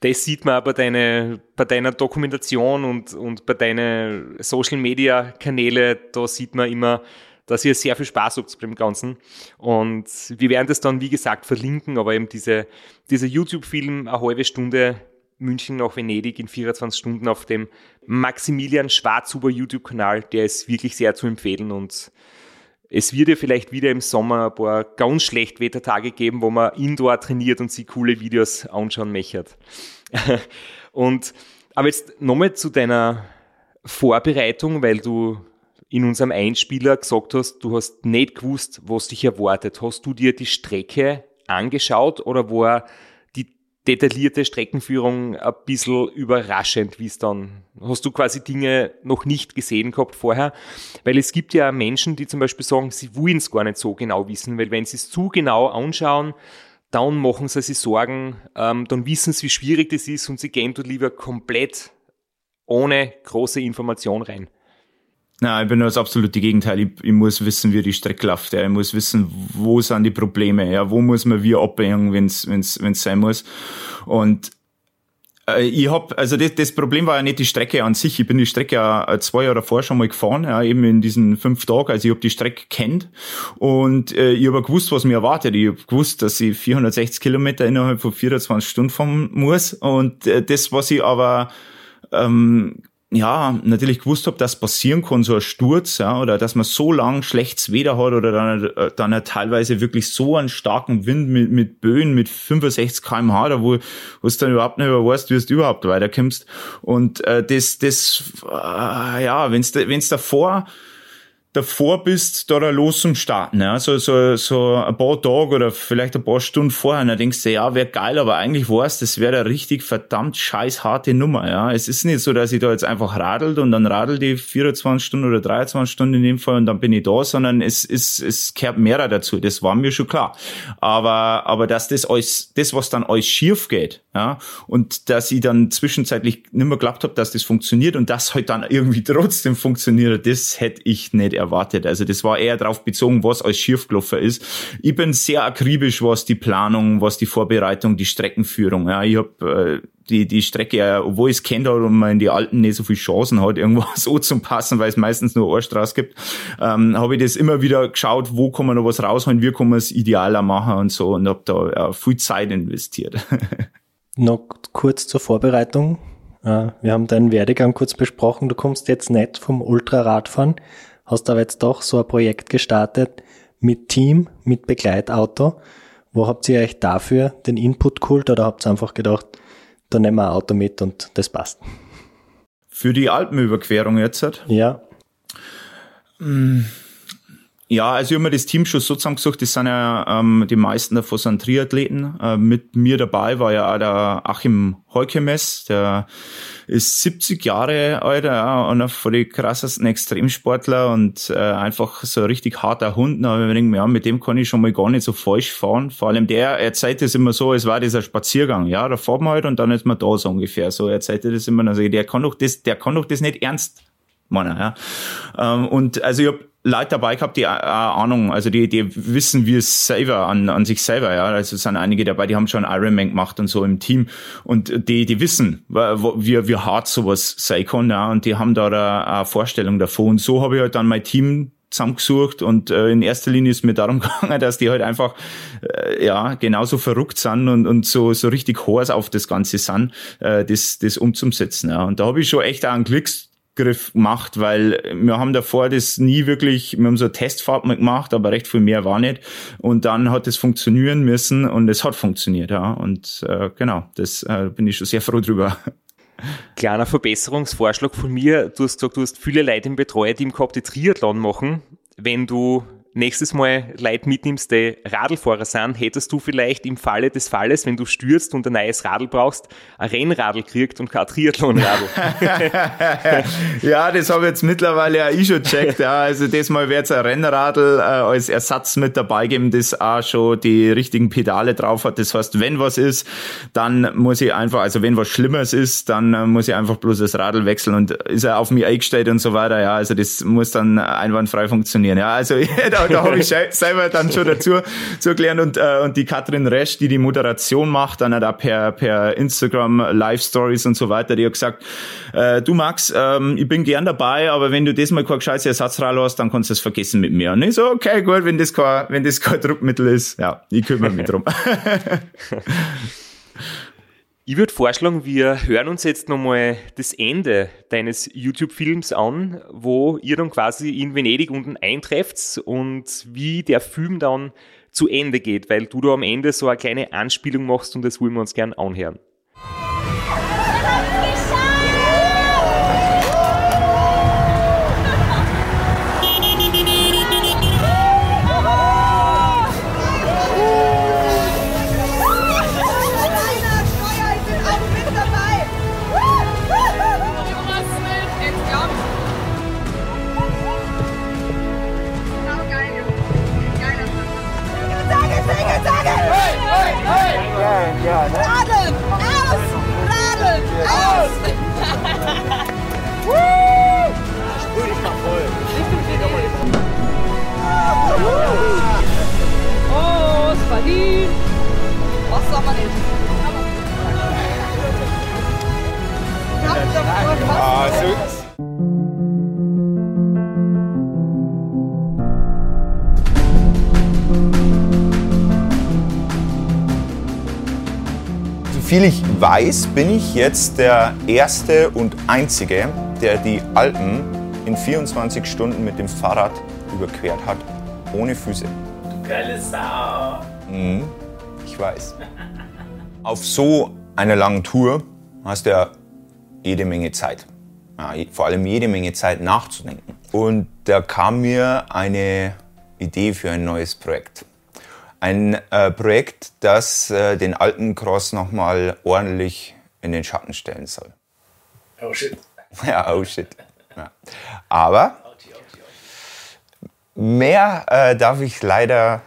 Das sieht man bei, deine, bei deiner Dokumentation und, und bei deinen Social Media Kanäle, da sieht man immer, dass ihr sehr viel Spaß habt beim Ganzen. Und wir werden das dann, wie gesagt, verlinken, aber eben diese, dieser YouTube-Film, eine halbe Stunde München nach Venedig in 24 Stunden auf dem Maximilian Schwarzhuber YouTube-Kanal, der ist wirklich sehr zu empfehlen und es wird ja vielleicht wieder im Sommer ein paar ganz schlecht Wettertage geben, wo man indoor trainiert und sich coole Videos anschauen mechert. und, aber jetzt nochmal zu deiner Vorbereitung, weil du in unserem Einspieler gesagt hast, du hast nicht gewusst, was dich erwartet. Hast du dir die Strecke angeschaut oder war detaillierte Streckenführung ein bisschen überraschend, wie es dann, hast du quasi Dinge noch nicht gesehen gehabt vorher? Weil es gibt ja Menschen, die zum Beispiel sagen, sie wollen es gar nicht so genau wissen, weil wenn sie es zu genau anschauen, dann machen sie sich Sorgen, ähm, dann wissen sie, wie schwierig das ist und sie gehen dort lieber komplett ohne große Information rein. Na, ich bin das absolute Gegenteil. Ich, ich, muss wissen, wie die Strecke läuft. Ja. Ich muss wissen, wo sind die Probleme. Ja. Wo muss man wie abbiegen, wenn es wenn's, wenn's sein muss. Und äh, ich hab, also das, das Problem war ja nicht die Strecke an sich. Ich bin die Strecke ja äh, zwei Jahre davor schon mal gefahren, ja, eben in diesen fünf Tagen. Also ich habe die Strecke kennt und äh, ich habe gewusst, was mir erwartet. Ich habe gewusst, dass ich 460 Kilometer innerhalb von 24 Stunden fahren muss. Und äh, das, was ich aber ähm, ja, natürlich gewusst habe, dass passieren kann, so ein Sturz, ja, oder dass man so lang schlechtes Wetter hat oder dann, äh, dann teilweise wirklich so einen starken Wind mit, mit Böen mit 65 kmh, da wo, wo du dann überhaupt nicht mehr weißt, wie du überhaupt weiterkommst. Und äh, das, das, äh, ja, wenn's, wenn's davor davor bist, da los zum Starten. Ja? So, so, so ein paar Tage oder vielleicht ein paar Stunden vorher, dann denkst du, ja, wäre geil, aber eigentlich war's, das wäre eine richtig verdammt scheiß harte Nummer. Ja? Es ist nicht so, dass ich da jetzt einfach radelt und dann radel die 24 Stunden oder 23 Stunden in dem Fall und dann bin ich da, sondern es, es, es kehrt mehrer dazu. Das war mir schon klar. Aber, aber dass das alles, das, was dann alles schief geht, ja, und dass ich dann zwischenzeitlich nicht mehr geglaubt habe, dass das funktioniert und das halt dann irgendwie trotzdem funktioniert, das hätte ich nicht erwartet. Also das war eher darauf bezogen, was als schiefgelaufen ist. Ich bin sehr akribisch, was die Planung, was die Vorbereitung, die Streckenführung. Ja, ich habe äh, die, die Strecke, obwohl ich kennt und man in die Alten nicht so viel Chancen hat, irgendwo so zu passen, weil es meistens nur eine Straße gibt, ähm, habe ich das immer wieder geschaut, wo kann man noch was rausholen, wie kann man es idealer machen und so und habe da ja, viel Zeit investiert. Noch kurz zur Vorbereitung. Äh, wir haben deinen Werdegang kurz besprochen. Du kommst jetzt nicht vom Ultraradfahren, hast aber jetzt doch so ein Projekt gestartet mit Team, mit Begleitauto. Wo habt ihr euch dafür den Input geholt oder habt ihr einfach gedacht, da nehmen wir ein Auto mit und das passt? Für die Alpenüberquerung jetzt? Ja. Hm. Ja, also ich habe mir das Team schon so zusammengesucht, das sind ja ähm, die meisten davon sind Triathleten. Äh, mit mir dabei war ja auch der Achim Heukemes, der ist 70 Jahre alt, ja, einer von den krassesten Extremsportler und äh, einfach so ein richtig harter Hund. Da habe ich mir ja, mit dem kann ich schon mal gar nicht so falsch fahren. Vor allem der erzählt das immer so, es war dieser Spaziergang. Ja, da fahren wir halt und dann ist man da so ungefähr. So er das immer. Also der kann doch das, der kann doch das nicht ernst meinen. Ja. Ähm, und also ich habe Leute dabei gehabt, die äh, Ahnung, also die, die wissen, wie es selber an, an sich selber, ja. Also es sind einige dabei, die haben schon Ironman gemacht und so im Team und die, die wissen, wie, wie hart sowas sein kann, ja. Und die haben da eine Vorstellung davon. Und so habe ich halt dann mein Team zusammengesucht und äh, in erster Linie ist mir darum gegangen, dass die halt einfach äh, ja genauso verrückt sind und, und so so richtig Horse auf das Ganze sind, äh, das das umzusetzen. Ja. Und da habe ich schon echt auch einen Glücks Griff gemacht, weil wir haben davor das nie wirklich, wir haben so eine Testfahrt mal gemacht, aber recht viel mehr war nicht. Und dann hat es funktionieren müssen und es hat funktioniert, ja. Und äh, genau, das äh, bin ich schon sehr froh drüber. Kleiner Verbesserungsvorschlag von mir. Du hast gesagt, du hast viele Leute im Betreuerteam gehabt, die Triathlon machen. Wenn du nächstes Mal Leute mitnimmst, die Radlfahrer sind, hättest du vielleicht im Falle des Falles, wenn du stürzt und ein neues Radl brauchst, ein Rennradl kriegt und kein Triathlonradl. ja, das habe ich jetzt mittlerweile ja ich schon checkt. Ja. Also das Mal wird es ein Rennradl äh, als Ersatz mit dabei geben, das auch schon die richtigen Pedale drauf hat. Das heißt, wenn was ist, dann muss ich einfach, also wenn was Schlimmes ist, dann äh, muss ich einfach bloß das Radl wechseln und ist er auf mich eingestellt und so weiter. Ja, also das muss dann einwandfrei funktionieren. Ja, also da da habe ich selber dann schon dazu zu erklären und, äh, und die Katrin Resch, die die Moderation macht, dann da per, per Instagram Live Stories und so weiter, die hat gesagt, äh, du Max, ähm, ich bin gern dabei, aber wenn du das mal kein gescheites Ersatzrad hast, dann kannst du es vergessen mit mir. Und ich so, okay, gut, wenn das kein, wenn das kein Druckmittel ist, ja, ich kümmere mich drum. Ich würde vorschlagen, wir hören uns jetzt nochmal das Ende deines YouTube-Films an, wo ihr dann quasi in Venedig unten eintrefft und wie der Film dann zu Ende geht, weil du da am Ende so eine kleine Anspielung machst und das wollen wir uns gern anhören. Ja, ne? Laden! Aus! Laden! Aus! Ich Sprüh dich mal voll. Oh, es verdient! Was soll man denn? Ah, süß. Soviel ich weiß, bin ich jetzt der erste und einzige, der die Alpen in 24 Stunden mit dem Fahrrad überquert hat, ohne Füße. Du geile Sau. Mhm, ich weiß. Auf so einer langen Tour hast du ja jede Menge Zeit. Ja, vor allem jede Menge Zeit nachzudenken. Und da kam mir eine Idee für ein neues Projekt. Ein äh, Projekt, das äh, den Alpencross nochmal ordentlich in den Schatten stellen soll. Oh shit. Ja, oh shit. Ja. Aber mehr äh, darf ich leider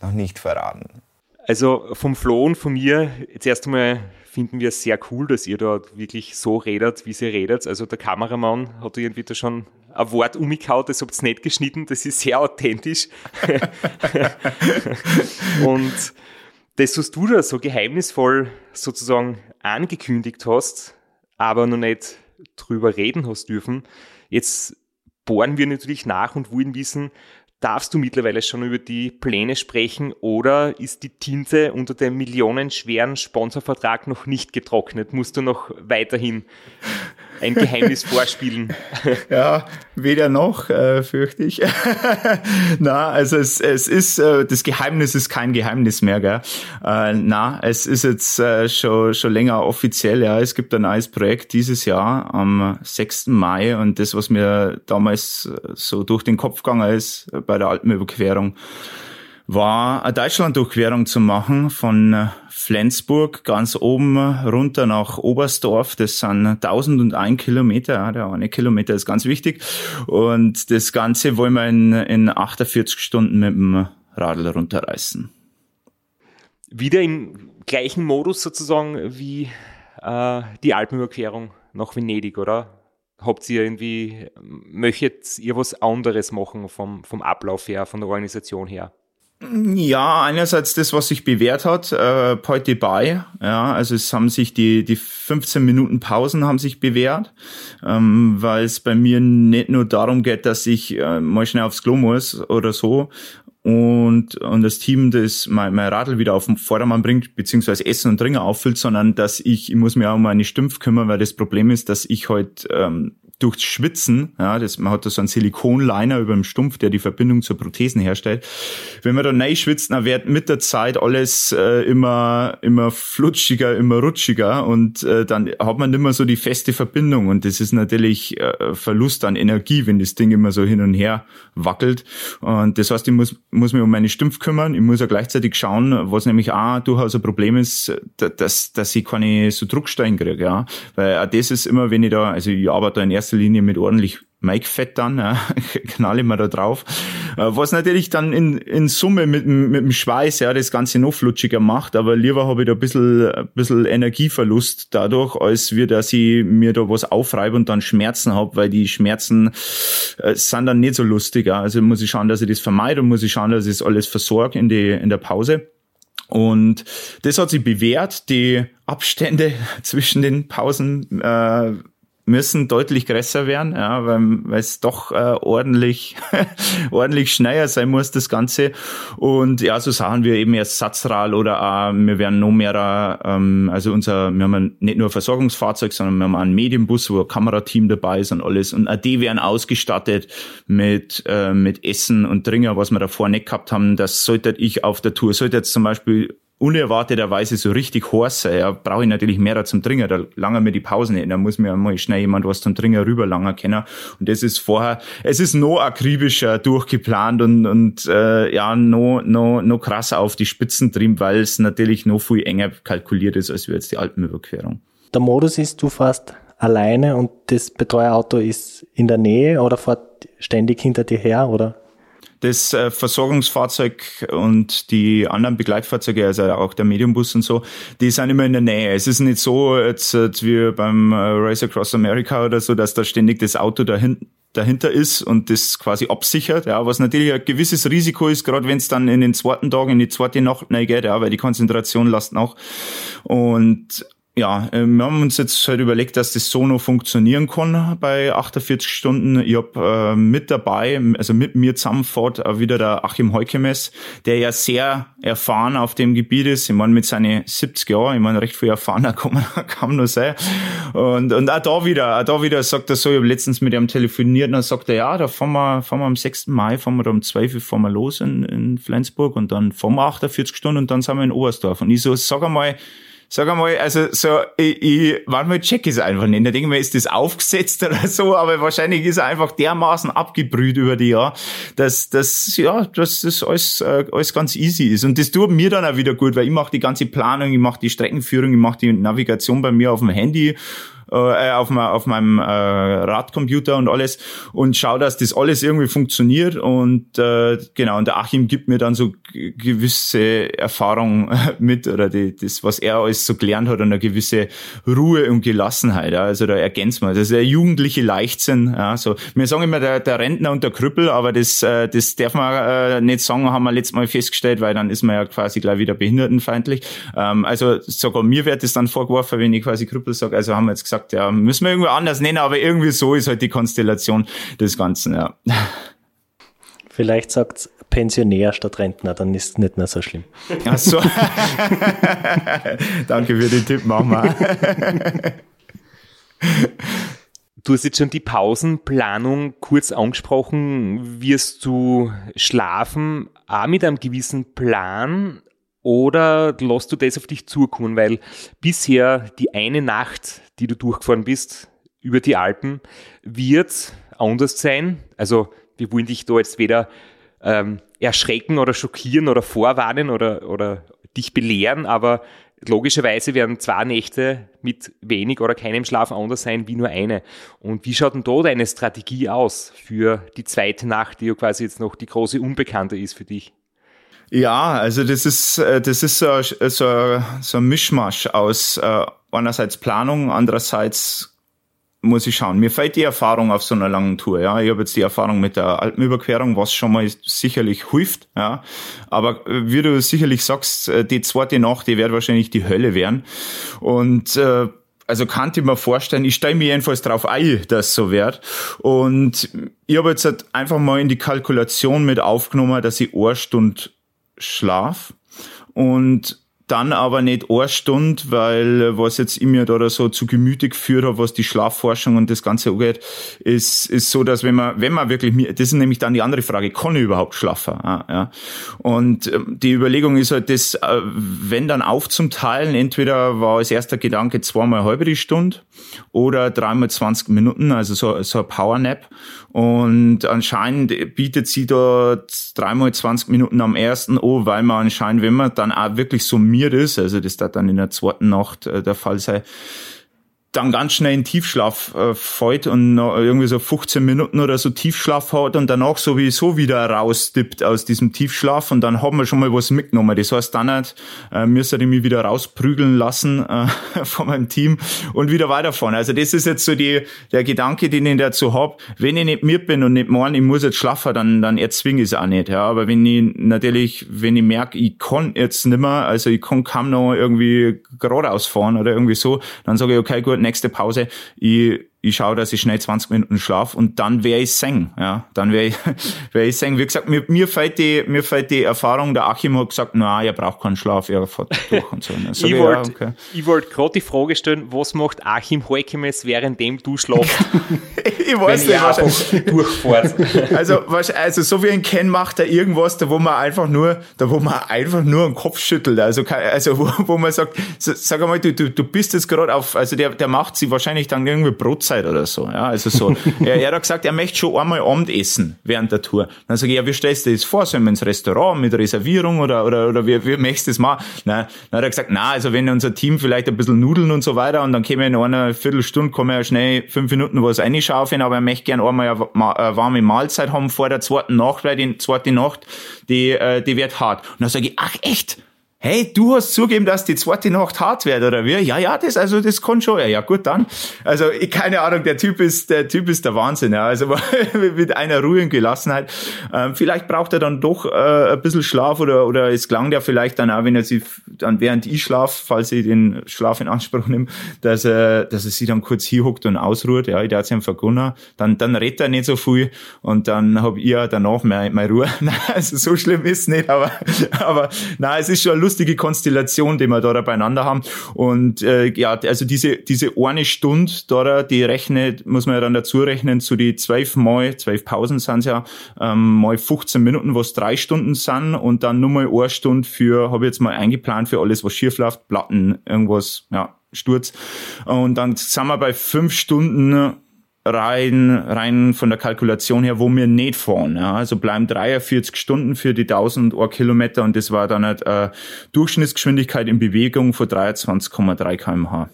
noch nicht verraten. Also vom Flo und von mir, jetzt erst einmal finden wir es sehr cool, dass ihr dort wirklich so redet, wie sie redet. Also der Kameramann hat irgendwie da schon ein Wort umgekaut, das habt ihr nicht geschnitten, das ist sehr authentisch. und das, was du da so geheimnisvoll sozusagen angekündigt hast, aber noch nicht drüber reden hast dürfen, jetzt bohren wir natürlich nach und wollen wissen, darfst du mittlerweile schon über die Pläne sprechen oder ist die Tinte unter dem millionenschweren Sponsorvertrag noch nicht getrocknet? Musst du noch weiterhin ein Geheimnis vorspielen? Ja, weder noch, äh, fürchte ich. na, also es, es ist, äh, das Geheimnis ist kein Geheimnis mehr, gell? Äh, na, es ist jetzt äh, schon, schon länger offiziell, ja. Es gibt ein neues Projekt dieses Jahr am 6. Mai und das, was mir damals so durch den Kopf gegangen ist äh, bei der Alpenüberquerung, war eine Deutschlanddurchquerung zu machen von äh, Flensburg ganz oben runter nach Oberstdorf. Das sind 1001 Kilometer. Der eine Kilometer ist ganz wichtig. Und das Ganze wollen wir in, in 48 Stunden mit dem Radl runterreißen. Wieder im gleichen Modus sozusagen wie äh, die Alpenüberquerung nach Venedig, oder? Habt ihr irgendwie, möchtet ihr was anderes machen vom, vom Ablauf her, von der Organisation her? Ja, einerseits das, was sich bewährt hat, äh, heute bei. Ja, also es haben sich die, die 15 Minuten Pausen haben sich bewährt, ähm, weil es bei mir nicht nur darum geht, dass ich äh, mal schnell aufs Klo muss oder so, und, und das Team das mein, mein Radl wieder auf den Vordermann bringt, beziehungsweise Essen und Trinken auffüllt, sondern dass ich, ich muss mir auch um meine Stümpf kümmern, weil das Problem ist, dass ich heute ähm, durchs Schwitzen, ja, das, man hat da so einen Silikonliner über dem Stumpf, der die Verbindung zur Prothesen herstellt. Wenn man da neu schwitzt, dann wird mit der Zeit alles äh, immer, immer flutschiger, immer rutschiger und äh, dann hat man mehr so die feste Verbindung und das ist natürlich äh, Verlust an Energie, wenn das Ding immer so hin und her wackelt. Und das heißt, ich muss, muss mich um meine Stumpf kümmern, ich muss ja gleichzeitig schauen, was nämlich auch durchaus ein Problem ist, dass, dass ich keine so Druckstein kriege, ja, weil auch das ist immer, wenn ich da, also ich arbeite da in erster Linie mit ordentlich Mike-Fett dann, ja, knall ich mir da drauf. Äh, Was natürlich dann in, in Summe mit, dem- mit dem Schweiß ja das Ganze noch flutschiger macht, aber lieber habe ich da ein bisschen, ein bisschen Energieverlust dadurch, als wir, dass ich mir da was aufreibe und dann Schmerzen habe, weil die Schmerzen äh, sind dann nicht so lustig. Ja. Also muss ich schauen, dass ich das vermeide und muss ich schauen, dass ich das alles versorge in, die, in der Pause. Und das hat sich bewährt. Die Abstände zwischen den Pausen äh, müssen deutlich größer werden, ja, weil, es doch äh, ordentlich, ordentlich schneller sein muss, das Ganze. Und ja, so sagen wir eben erst Satzral oder auch, wir werden noch mehr, ähm, also unser, wir haben nicht nur ein Versorgungsfahrzeug, sondern wir haben einen Medienbus, wo ein Kamerateam dabei ist und alles. Und auch die werden ausgestattet mit, äh, mit Essen und Trinken, was wir davor nicht gehabt haben. Das sollte ich auf der Tour, sollte jetzt zum Beispiel unerwarteterweise so richtig sein, ja, brauche ich natürlich mehr zum Trinken, da lange mir die Pausen nicht, da muss mir mal schnell jemand was zum Trinken rüber lange können und das ist vorher, es ist noch akribischer durchgeplant und, und äh, ja, noch, noch, noch krasser auf die Spitzen drin, weil es natürlich noch viel enger kalkuliert ist, als wir jetzt die Alpenüberquerung. Der Modus ist, du fährst alleine und das Betreuerauto ist in der Nähe oder fährt ständig hinter dir her oder? Das äh, Versorgungsfahrzeug und die anderen Begleitfahrzeuge, also auch der Mediumbus und so, die sind immer in der Nähe. Es ist nicht so, jetzt, jetzt wie beim äh, Race Across America oder so, dass da ständig das Auto da hinten dahinter ist und das quasi absichert, ja, was natürlich ein gewisses Risiko ist, gerade wenn es dann in den zweiten Tag, in die zweite Nacht geht, ja, weil die Konzentration lasst nach. Und ja, äh, wir haben uns jetzt halt überlegt, dass das so noch funktionieren kann bei 48 Stunden. Ich hab äh, mit dabei, also mit mir zusammenfahrt auch wieder der Achim Heukemes, der ja sehr erfahren auf dem Gebiet ist. Ich meine, mit seinen 70 Jahren, ich meine, recht viel erfahrener kann man, man nur sein. Und, und auch da wieder, auch da wieder sagt er so, ich habe letztens mit ihm telefoniert und dann sagt er, ja, da fahren wir, fahren wir am 6. Mai, fahren wir da um 12 Uhr fahren wir los in, in Flensburg und dann fahren wir 48 Stunden und dann sind wir in Oberstdorf. Und ich so, sag einmal, sag einmal, also so, ich, ich manchmal check ich es einfach nicht. Da denke mir, ist das aufgesetzt oder so, aber wahrscheinlich ist er einfach dermaßen abgebrüht über die Jahr, dass das ja, dass das alles, äh, alles ganz easy ist. Und das tut mir dann auch wieder gut, weil ich mache die ganze Planung, ich mache die Streckenführung, ich mache die Navigation bei mir auf dem Handy äh, auf, ma, auf meinem äh, Radcomputer und alles und schaue, dass das alles irgendwie funktioniert und äh, genau und der Achim gibt mir dann so gewisse Erfahrung mit oder die, das, was er alles so gelernt hat und eine gewisse Ruhe und Gelassenheit. Ja. Also da ergänzt man. Das ist der jugendliche Leichtsinn. Ja. So, wir sagen immer der, der Rentner und der Krüppel, aber das, äh, das darf man äh, nicht sagen, haben wir letztes Mal festgestellt, weil dann ist man ja quasi gleich wieder behindertenfeindlich. Ähm, also sogar mir wird das dann vorgeworfen, wenn ich quasi Krüppel sage. Also haben wir jetzt gesagt, gesagt, ja, müssen wir irgendwie anders nennen, aber irgendwie so ist halt die Konstellation des Ganzen, ja. Vielleicht sagt Pensionär statt Rentner, dann ist es nicht mehr so schlimm. Ach so. Danke für den Tipp, machen wir. Du hast jetzt schon die Pausenplanung kurz angesprochen. Wirst du schlafen auch mit einem gewissen Plan oder lässt du das auf dich zukommen? Weil bisher die eine Nacht, die du durchgefahren bist über die Alpen, wird anders sein. Also wir wollen dich da jetzt weder ähm, erschrecken oder schockieren oder vorwarnen oder, oder dich belehren, aber logischerweise werden zwei Nächte mit wenig oder keinem Schlaf anders sein wie nur eine. Und wie schaut denn da deine Strategie aus für die zweite Nacht, die ja quasi jetzt noch die große Unbekannte ist für dich? Ja, also das ist äh, das ist so, so, so ein Mischmasch aus äh, einerseits Planung, andererseits muss ich schauen. Mir fällt die Erfahrung auf so einer langen Tour. Ja, ich habe jetzt die Erfahrung mit der Alpenüberquerung, was schon mal sicherlich hilft. Ja, aber äh, wie du sicherlich sagst, die zweite Nacht, die wird wahrscheinlich die Hölle werden. Und äh, also kann ich mir vorstellen, ich stelle mir jedenfalls drauf ein, dass so wird. Und ich habe jetzt halt einfach mal in die Kalkulation mit aufgenommen, dass ich eine Stunde Schlaf und dann aber nicht eine Stunde, weil äh, was jetzt ich mir da so zu Gemüte geführt habe, was die Schlafforschung und das Ganze angeht, ist, ist so, dass wenn man, wenn man wirklich, das ist nämlich dann die andere Frage, kann ich überhaupt schlafen? Ja, ja. Und ähm, die Überlegung ist halt, das, äh, wenn dann aufzuteilen, entweder war als erster Gedanke zweimal halbe die Stunde oder dreimal 20 Minuten, also so, so ein Powernap. Und anscheinend bietet sie dort dreimal 20 Minuten am ersten an, weil man anscheinend, wenn man dann auch wirklich summiert ist, also das da dann in der zweiten Nacht äh, der Fall sei, dann ganz schnell in Tiefschlaf äh, fällt und irgendwie so 15 Minuten oder so Tiefschlaf hat und danach sowieso wieder rausdippt aus diesem Tiefschlaf und dann haben wir schon mal was mitgenommen. Das heißt, dann nicht, äh, müsste ich mich wieder rausprügeln lassen äh, von meinem Team und wieder weiterfahren. Also das ist jetzt so die, der Gedanke, den ich dazu hab. Wenn ich nicht mir bin und nicht meine, ich muss jetzt schlafen, dann, dann erzwinge ich es auch nicht. Ja, aber wenn ich natürlich, wenn ich merke, ich kann jetzt nimmer, also ich kann kaum noch irgendwie geradeaus fahren oder irgendwie so, dann sage ich, okay, gut, nächste Pause, ich ich schaue, dass ich schnell 20 Minuten schlaf und dann wäre ich seng, ja, dann wäre ich, wäre ich seng. Wie gesagt, mir, mir fällt die, mir fällt die Erfahrung, der Achim hat gesagt, na, er braucht keinen Schlaf, er fährt durch und so. ich wollte ja, okay. wollt gerade die Frage stellen, was macht Achim Heukemes, währenddem du schlafst? ich weiß nicht, wahrscheinlich. durchfährt. also, also, so wie ein Ken macht er irgendwas, da wo man einfach nur, da wo man einfach nur den Kopf schüttelt, also, also, wo, wo man sagt, sag einmal, du, du, du bist jetzt gerade auf, also der, der macht sie wahrscheinlich dann irgendwie Brotzeit Uhrzeit oder so. Ja, also so. er, er hat gesagt, er möchte schon einmal Abend essen während der Tour. Dann sage ich, ja, wie stellst du das vor? Sollen wir ins Restaurant mit Reservierung oder, oder, oder wie, wie möchtest du das machen? Nein. Dann hat er gesagt, na, also wenn unser Team vielleicht ein bisschen Nudeln und so weiter und dann käme in einer Viertelstunde, kann man ja schnell fünf Minuten was reinschaufeln, aber er möchte gerne einmal eine warme Mahlzeit haben vor der zweiten Nacht, weil die zweite Nacht, die, äh, die wird hart. Und dann sage ich, ach echt? Hey, du hast zugeben, dass die zweite Nacht hart wird, oder wie? Ja, ja, das, also, das kann schon. Ja, ja, gut, dann. Also, ich, keine Ahnung, der Typ ist, der Typ ist der Wahnsinn, ja. Also, mit einer ruhigen Gelassenheit. Ähm, vielleicht braucht er dann doch, äh, ein bisschen Schlaf oder, oder es klang der vielleicht dann auch, wenn er sich, dann während ich schlaf, falls ich den Schlaf in Anspruch nehme, dass er, dass er sich dann kurz hier hockt und ausruht, ja, ich darf ihm vergunnen. Dann, dann redet er nicht so viel und dann hab ich ja danach meine, meine Ruhe. Nein, also, so schlimm ist nicht, aber, aber, nein, es ist schon lustig, lustige Konstellation, die wir da beieinander haben. Und äh, ja, also diese, diese eine Stunde da, die rechnet, muss man ja dann dazu rechnen, zu die zwölf Mal, zwölf Pausen sind's ja, ähm, mal 15 Minuten, was drei Stunden sind und dann nur mal eine Stunde für, habe ich jetzt mal eingeplant für alles, was schief läuft, Platten, irgendwas, ja, Sturz. Und dann sind wir bei fünf Stunden rein, rein von der Kalkulation her, wo wir nicht fahren. Ja. Also bleiben 43 Stunden für die 1000 Kilometer und das war dann halt äh, Durchschnittsgeschwindigkeit in Bewegung von 23,3 kmh.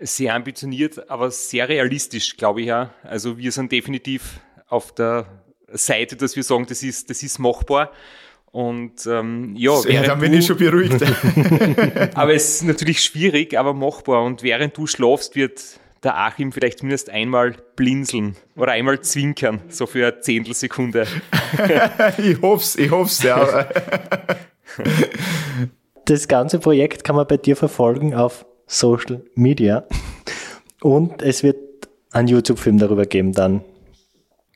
Sehr ambitioniert, aber sehr realistisch, glaube ich ja. Also wir sind definitiv auf der Seite, dass wir sagen, das ist, das ist machbar. Und ähm, ja, ja dann bin du, ich schon beruhigt. aber es ist natürlich schwierig, aber machbar. Und während du schlafst, wird der Achim vielleicht zumindest einmal blinzeln oder einmal zwinkern, so für eine Zehntelsekunde. ich hoff's, ich hoff's, ja. das ganze Projekt kann man bei dir verfolgen auf Social Media und es wird einen YouTube-Film darüber geben dann.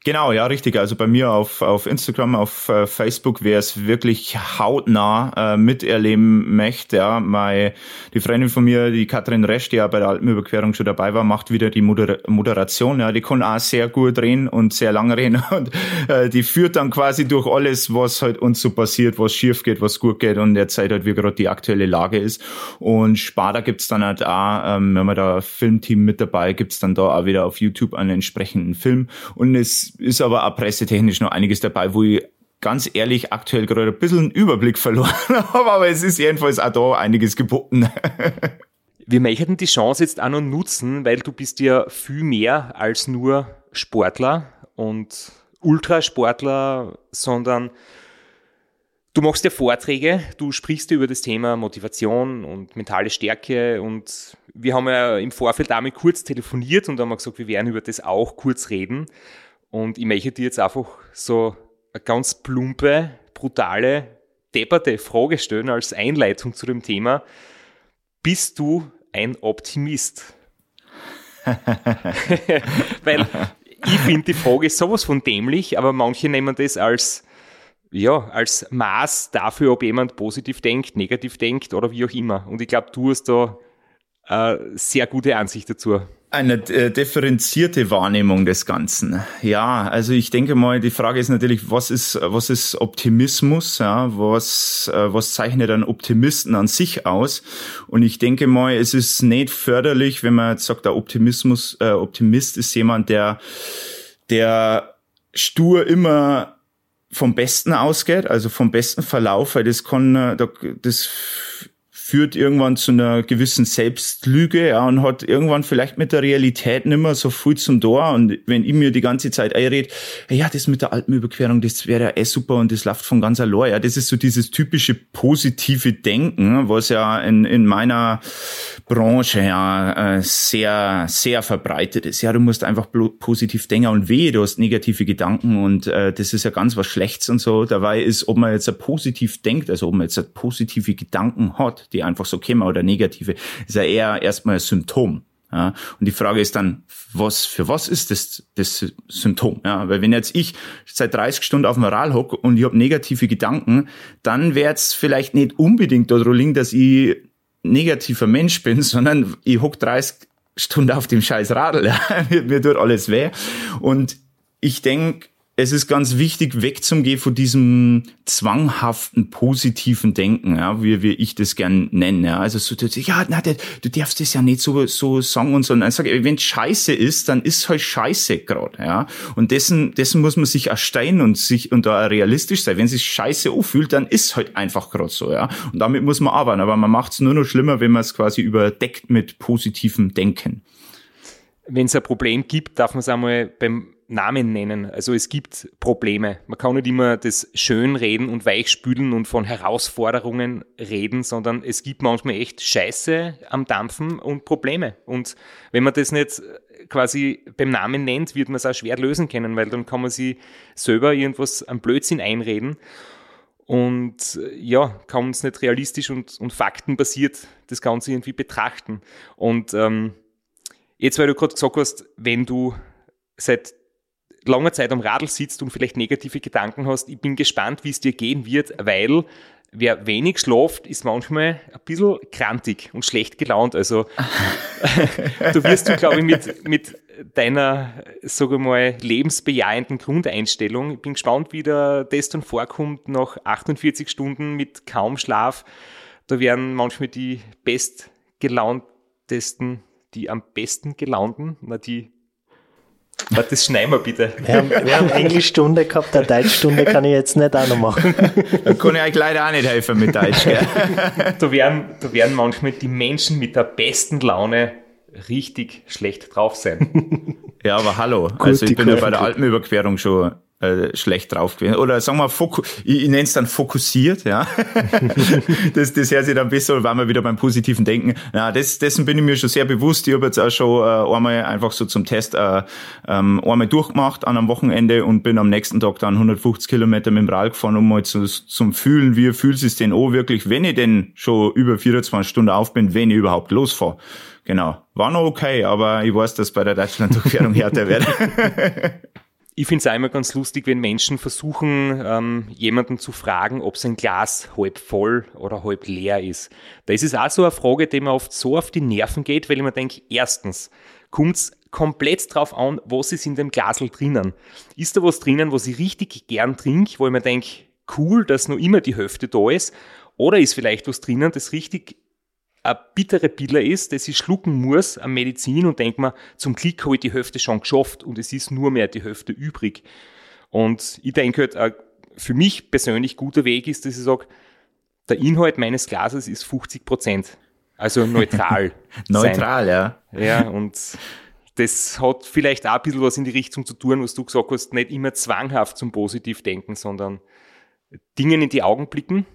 Genau, ja, richtig. Also bei mir auf, auf Instagram, auf äh, Facebook, wer es wirklich hautnah äh, miterleben möchte, ja, meine, die Freundin von mir, die Katrin Resch, die ja bei der Alpenüberquerung schon dabei war, macht wieder die Moder Moderation. Ja, die kann auch sehr gut reden und sehr lang reden und äh, die führt dann quasi durch alles, was halt uns so passiert, was schief geht, was gut geht und derzeit halt wie gerade die aktuelle Lage ist. Und Spada gibt's dann halt auch, ähm, wenn man da Filmteam mit dabei, gibt's dann da auch wieder auf YouTube einen entsprechenden Film und es ist aber auch pressetechnisch noch einiges dabei, wo ich ganz ehrlich aktuell gerade ein bisschen einen Überblick verloren habe, aber es ist jedenfalls auch da einiges geboten. Wir möchten die Chance jetzt auch noch nutzen, weil du bist ja viel mehr als nur Sportler und Ultrasportler, sondern du machst ja Vorträge, du sprichst ja über das Thema Motivation und mentale Stärke und wir haben ja im Vorfeld damit kurz telefoniert und haben gesagt, wir werden über das auch kurz reden. Und ich möchte dir jetzt einfach so eine ganz plumpe, brutale, depperte Frage stellen als Einleitung zu dem Thema. Bist du ein Optimist? Weil ich finde die Frage sowas von dämlich, aber manche nehmen das als, ja, als Maß dafür, ob jemand positiv denkt, negativ denkt oder wie auch immer. Und ich glaube, du hast da eine sehr gute Ansicht dazu. Eine äh, differenzierte Wahrnehmung des Ganzen. Ja, also ich denke mal, die Frage ist natürlich, was ist, was ist Optimismus? Ja, was, äh, was zeichnet einen Optimisten an sich aus? Und ich denke mal, es ist nicht förderlich, wenn man jetzt sagt, der Optimismus, äh, Optimist ist jemand, der, der stur immer vom Besten ausgeht, also vom besten Verlauf, weil das kann, äh, das führt irgendwann zu einer gewissen Selbstlüge, ja, und hat irgendwann vielleicht mit der Realität nicht mehr so viel zum Tor. Und wenn ich mir die ganze Zeit einrede, ja, das mit der Alpenüberquerung, das wäre ja eh super und das läuft von ganz allein. Ja, das ist so dieses typische positive Denken, was ja in, in meiner Branche ja äh, sehr, sehr verbreitet ist. Ja, du musst einfach positiv denken und weh, du hast negative Gedanken und äh, das ist ja ganz was Schlechtes und so. Dabei ist, ob man jetzt positiv denkt, also ob man jetzt positive Gedanken hat, die einfach so kämen oder negative, ist ja eher erstmal ein Symptom. Ja, und die Frage ist dann, was, für was ist das, das Symptom? Ja, weil wenn jetzt ich seit 30 Stunden auf dem Rad hocke und ich habe negative Gedanken, dann wäre es vielleicht nicht unbedingt darum liegen, dass ich negativer Mensch bin, sondern ich hock 30 Stunden auf dem scheiß Radl. Ja. mir, mir tut alles weh. Und ich denk es ist ganz wichtig, wegzugehen von diesem zwanghaften, positiven Denken, ja, wie, wie ich das gern nenne. Ja. Also so, ja, na, du darfst das ja nicht so, so sagen und so. Und dann sage ich, wenn scheiße ist, dann ist halt scheiße gerade. Ja. Und dessen, dessen muss man sich erstellen und sich und da realistisch sein. Wenn sich scheiße anfühlt, dann ist halt einfach gerade so. Ja. Und damit muss man arbeiten. Aber man macht es nur noch schlimmer, wenn man es quasi überdeckt mit positivem Denken. Wenn es ein Problem gibt, darf man es einmal beim Namen nennen. Also es gibt Probleme. Man kann nicht immer das schön reden und weichspülen und von Herausforderungen reden, sondern es gibt manchmal echt Scheiße am Dampfen und Probleme. Und wenn man das nicht quasi beim Namen nennt, wird man es auch schwer lösen können, weil dann kann man sich selber irgendwas am Blödsinn einreden und ja, kann man es nicht realistisch und, und faktenbasiert das Ganze irgendwie betrachten. Und ähm, jetzt, weil du gerade gesagt hast, wenn du seit langer Zeit am Radl sitzt und vielleicht negative Gedanken hast, ich bin gespannt, wie es dir gehen wird, weil wer wenig schlaft, ist manchmal ein bisschen krantig und schlecht gelaunt. Also du wirst du, glaube ich, mit, mit deiner, sage mal, lebensbejahenden Grundeinstellung, ich bin gespannt, wie der das dann vorkommt nach 48 Stunden mit kaum Schlaf. Da werden manchmal die bestgelauntesten, die am besten gelaunten, na die Warte, das schneiden wir bitte. Wir haben, wir haben Englischstunde gehabt, eine Deutschstunde kann ich jetzt nicht auch noch machen. Da kann ich euch leider auch nicht helfen mit Deutsch. Gell? Da, werden, da werden manchmal die Menschen mit der besten Laune richtig schlecht drauf sein. Ja, aber hallo. also ich bin ja bei der Alpenüberquerung schon äh, schlecht drauf gewesen. Oder sagen wir, foku ich, ich nenne es dann fokussiert, ja. das, das hört sich dann besser, weil wir wieder beim positiven Denken. Na, das, dessen bin ich mir schon sehr bewusst. Ich habe jetzt auch schon äh, einmal einfach so zum Test äh, ähm, einmal durchgemacht an einem Wochenende und bin am nächsten Tag dann 150 Kilometer mit dem Rad gefahren, um mal zu, zum Fühlen, wie fühlt sich denn auch wirklich, wenn ich denn schon über 24 Stunden auf bin, wenn ich überhaupt losfahre. Genau. War noch okay, aber ich weiß, dass bei der Deutschland-Durchquerung härter wird. Ich finde es einmal ganz lustig, wenn Menschen versuchen, ähm, jemanden zu fragen, ob sein Glas halb voll oder halb leer ist. Da ist es auch so eine Frage, die mir oft so auf die Nerven geht, weil ich mir denke, erstens, kommt es komplett drauf an, was ist in dem Glasel drinnen. Ist da was drinnen, was ich richtig gern trinke, wo ich mir denke, cool, dass nur immer die Hälfte da ist, oder ist vielleicht was drinnen, das richtig eine bittere Pille ist, das ich schlucken muss an Medizin und denke mir, zum Glück habe ich die Hälfte schon geschafft und es ist nur mehr die Hälfte übrig. Und ich denke halt, ein für mich persönlich guter Weg ist, dass ich sage, der Inhalt meines Glases ist 50 Prozent. Also neutral. neutral, ja. Ja, und das hat vielleicht auch ein bisschen was in die Richtung zu tun, was du gesagt hast, nicht immer zwanghaft zum Positiv denken, sondern Dingen in die Augen blicken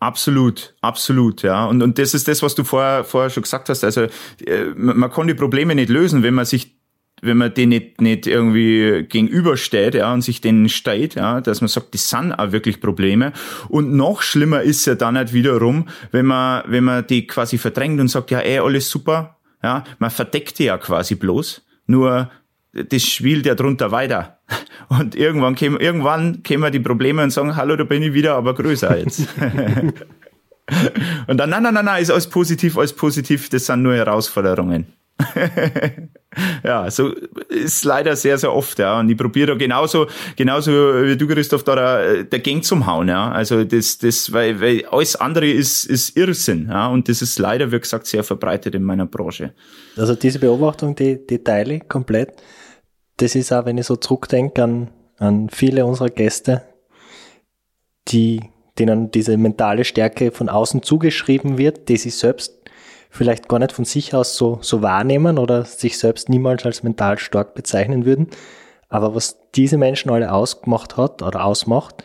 Absolut, absolut, ja. Und, und das ist das, was du vorher, vorher schon gesagt hast. Also äh, man kann die Probleme nicht lösen, wenn man sich wenn man denen nicht, nicht irgendwie gegenübersteht, ja, und sich denen steht, ja, dass man sagt, das sind auch wirklich Probleme. Und noch schlimmer ist ja dann halt wiederum, wenn man, wenn man die quasi verdrängt und sagt, ja, ey, alles super, ja, man verdeckt die ja quasi bloß. Nur das spielt ja drunter weiter. Und irgendwann kämen, irgendwann kämen die Probleme und sagen, hallo, da bin ich wieder, aber größer jetzt. und dann, nein, nein, nein, nein, ist alles positiv, alles positiv, das sind nur Herausforderungen. ja, so ist leider sehr, sehr oft, ja. Und ich probiere da genauso, genauso wie du, Christoph, da dagegen zum Hauen, ja. Also das, das, weil, weil alles andere ist, ist Irrsinn, ja. Und das ist leider, wie gesagt, sehr verbreitet in meiner Branche. Also diese Beobachtung, die, die teile komplett das ist auch, wenn ich so zurückdenke an, an viele unserer Gäste, die, denen diese mentale Stärke von außen zugeschrieben wird, die sie selbst vielleicht gar nicht von sich aus so, so wahrnehmen oder sich selbst niemals als mental stark bezeichnen würden. Aber was diese Menschen alle ausgemacht hat oder ausmacht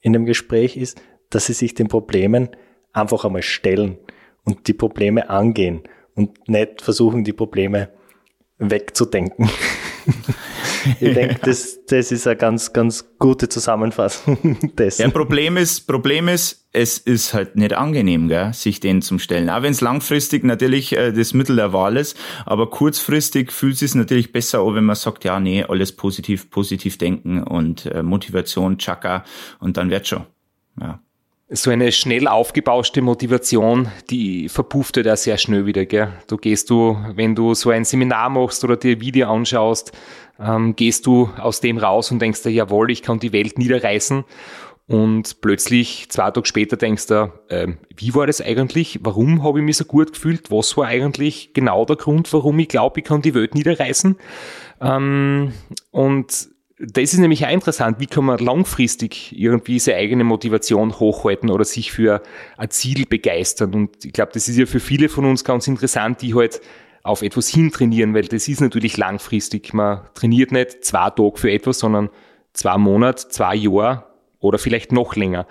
in dem Gespräch ist, dass sie sich den Problemen einfach einmal stellen und die Probleme angehen und nicht versuchen, die Probleme wegzudenken. ich denke, das, das ist eine ganz, ganz gute Zusammenfassung dessen. Ja, Problem ist, Problem ist, es ist halt nicht angenehm, gell, sich den zum Stellen. Auch wenn es langfristig natürlich äh, das Mittel der Wahl ist, aber kurzfristig fühlt es sich natürlich besser an, wenn man sagt, ja, nee, alles positiv, positiv denken und äh, Motivation, Chaka und dann wird schon. Ja so eine schnell aufgebauschte Motivation, die verpufft ja halt sehr schnell wieder. Gell? Du gehst du, wenn du so ein Seminar machst oder dir Video anschaust, ähm, gehst du aus dem raus und denkst dir, jawohl, ich kann die Welt niederreißen. Und plötzlich, zwei Tage später, denkst du, äh, wie war das eigentlich? Warum habe ich mich so gut gefühlt? Was war eigentlich genau der Grund, warum ich glaube, ich kann die Welt niederreißen? Ähm, und das ist nämlich auch interessant, wie kann man langfristig irgendwie seine eigene Motivation hochhalten oder sich für ein Ziel begeistern. Und ich glaube, das ist ja für viele von uns ganz interessant, die halt auf etwas hintrainieren, weil das ist natürlich langfristig. Man trainiert nicht zwei Tage für etwas, sondern zwei Monate, zwei Jahre oder vielleicht noch länger.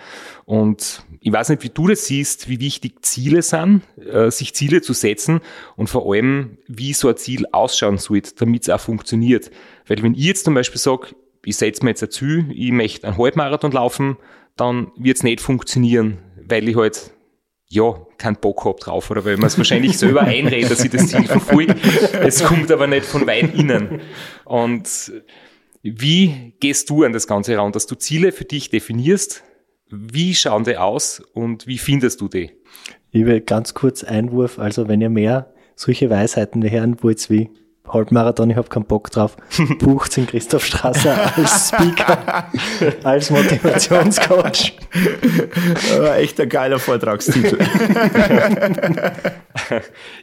Und ich weiß nicht, wie du das siehst, wie wichtig Ziele sind, äh, sich Ziele zu setzen und vor allem, wie so ein Ziel ausschauen sollte, damit es auch funktioniert. Weil wenn ich jetzt zum Beispiel sage, ich setze mir jetzt ein Ziel, ich möchte einen Halbmarathon laufen, dann wird es nicht funktionieren, weil ich halt ja, keinen Bock hab drauf oder weil man es wahrscheinlich selber einredet, dass ich das Ziel verfolge. Es kommt aber nicht von weit innen. Und wie gehst du an das Ganze heran, dass du Ziele für dich definierst? Wie schauen die aus und wie findest du die? Ich will ganz kurz Einwurf, also wenn ihr mehr solche Weisheiten hören wollt wie Halbmarathon, ich habe keinen Bock drauf, bucht in Christoph Strasser als Speaker, als Motivationscoach. echt ein geiler Vortragstitel.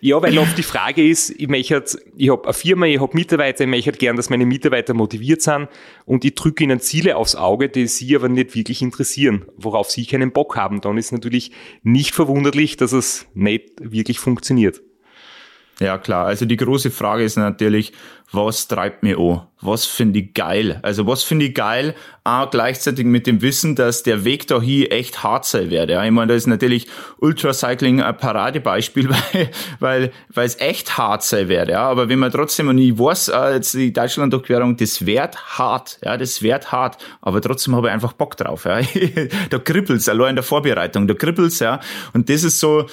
ja, weil oft die Frage ist, ich möchte, ich habe eine Firma, ich habe Mitarbeiter, ich möchte gern, dass meine Mitarbeiter motiviert sind und ich drücke ihnen Ziele aufs Auge, die sie aber nicht wirklich interessieren, worauf sie keinen Bock haben. Dann ist natürlich nicht verwunderlich, dass es nicht wirklich funktioniert. Ja, klar. Also die große Frage ist natürlich, was treibt mir an? Was finde ich geil? Also was finde ich geil? Auch gleichzeitig mit dem Wissen, dass der Weg dahin echt hart sein wird. Ja, ich meine, da ist natürlich Ultracycling ein Paradebeispiel, weil, weil, weil es echt hart sein wird. Ja, aber wenn man trotzdem, und ich weiß, äh, jetzt die Deutschland-Durchquerung, das wird hart. Ja, das wird hart. Aber trotzdem habe ich einfach Bock drauf. Ja, da kribbelt's, allein in der Vorbereitung, da kribbelt's, ja. Und das ist so,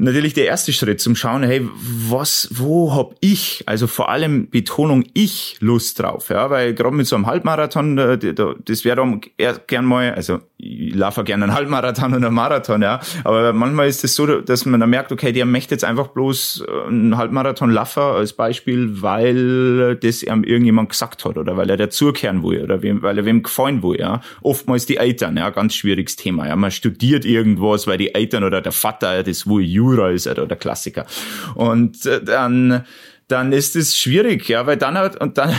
natürlich der erste Schritt zum Schauen, hey, was, wo hab ich, also vor allem Betonung ich Lust drauf, ja, weil gerade mit so einem Halbmarathon, das wäre dann gern mal, also laufe gerne einen Halbmarathon und einen Marathon, ja, aber manchmal ist es so, dass man dann merkt, okay, der möchte jetzt einfach bloß einen Halbmarathon laufen als Beispiel, weil das ihm irgendjemand gesagt hat oder weil er dazukehren will oder wem, weil er wem gefallen will, ja. Oftmals die Eltern, ja, ganz schwieriges Thema, ja. Man studiert irgendwas, weil die Eltern oder der Vater das will Jura ist oder der Klassiker. Und äh, dann dann ist es schwierig, ja, weil dann hat, und dann,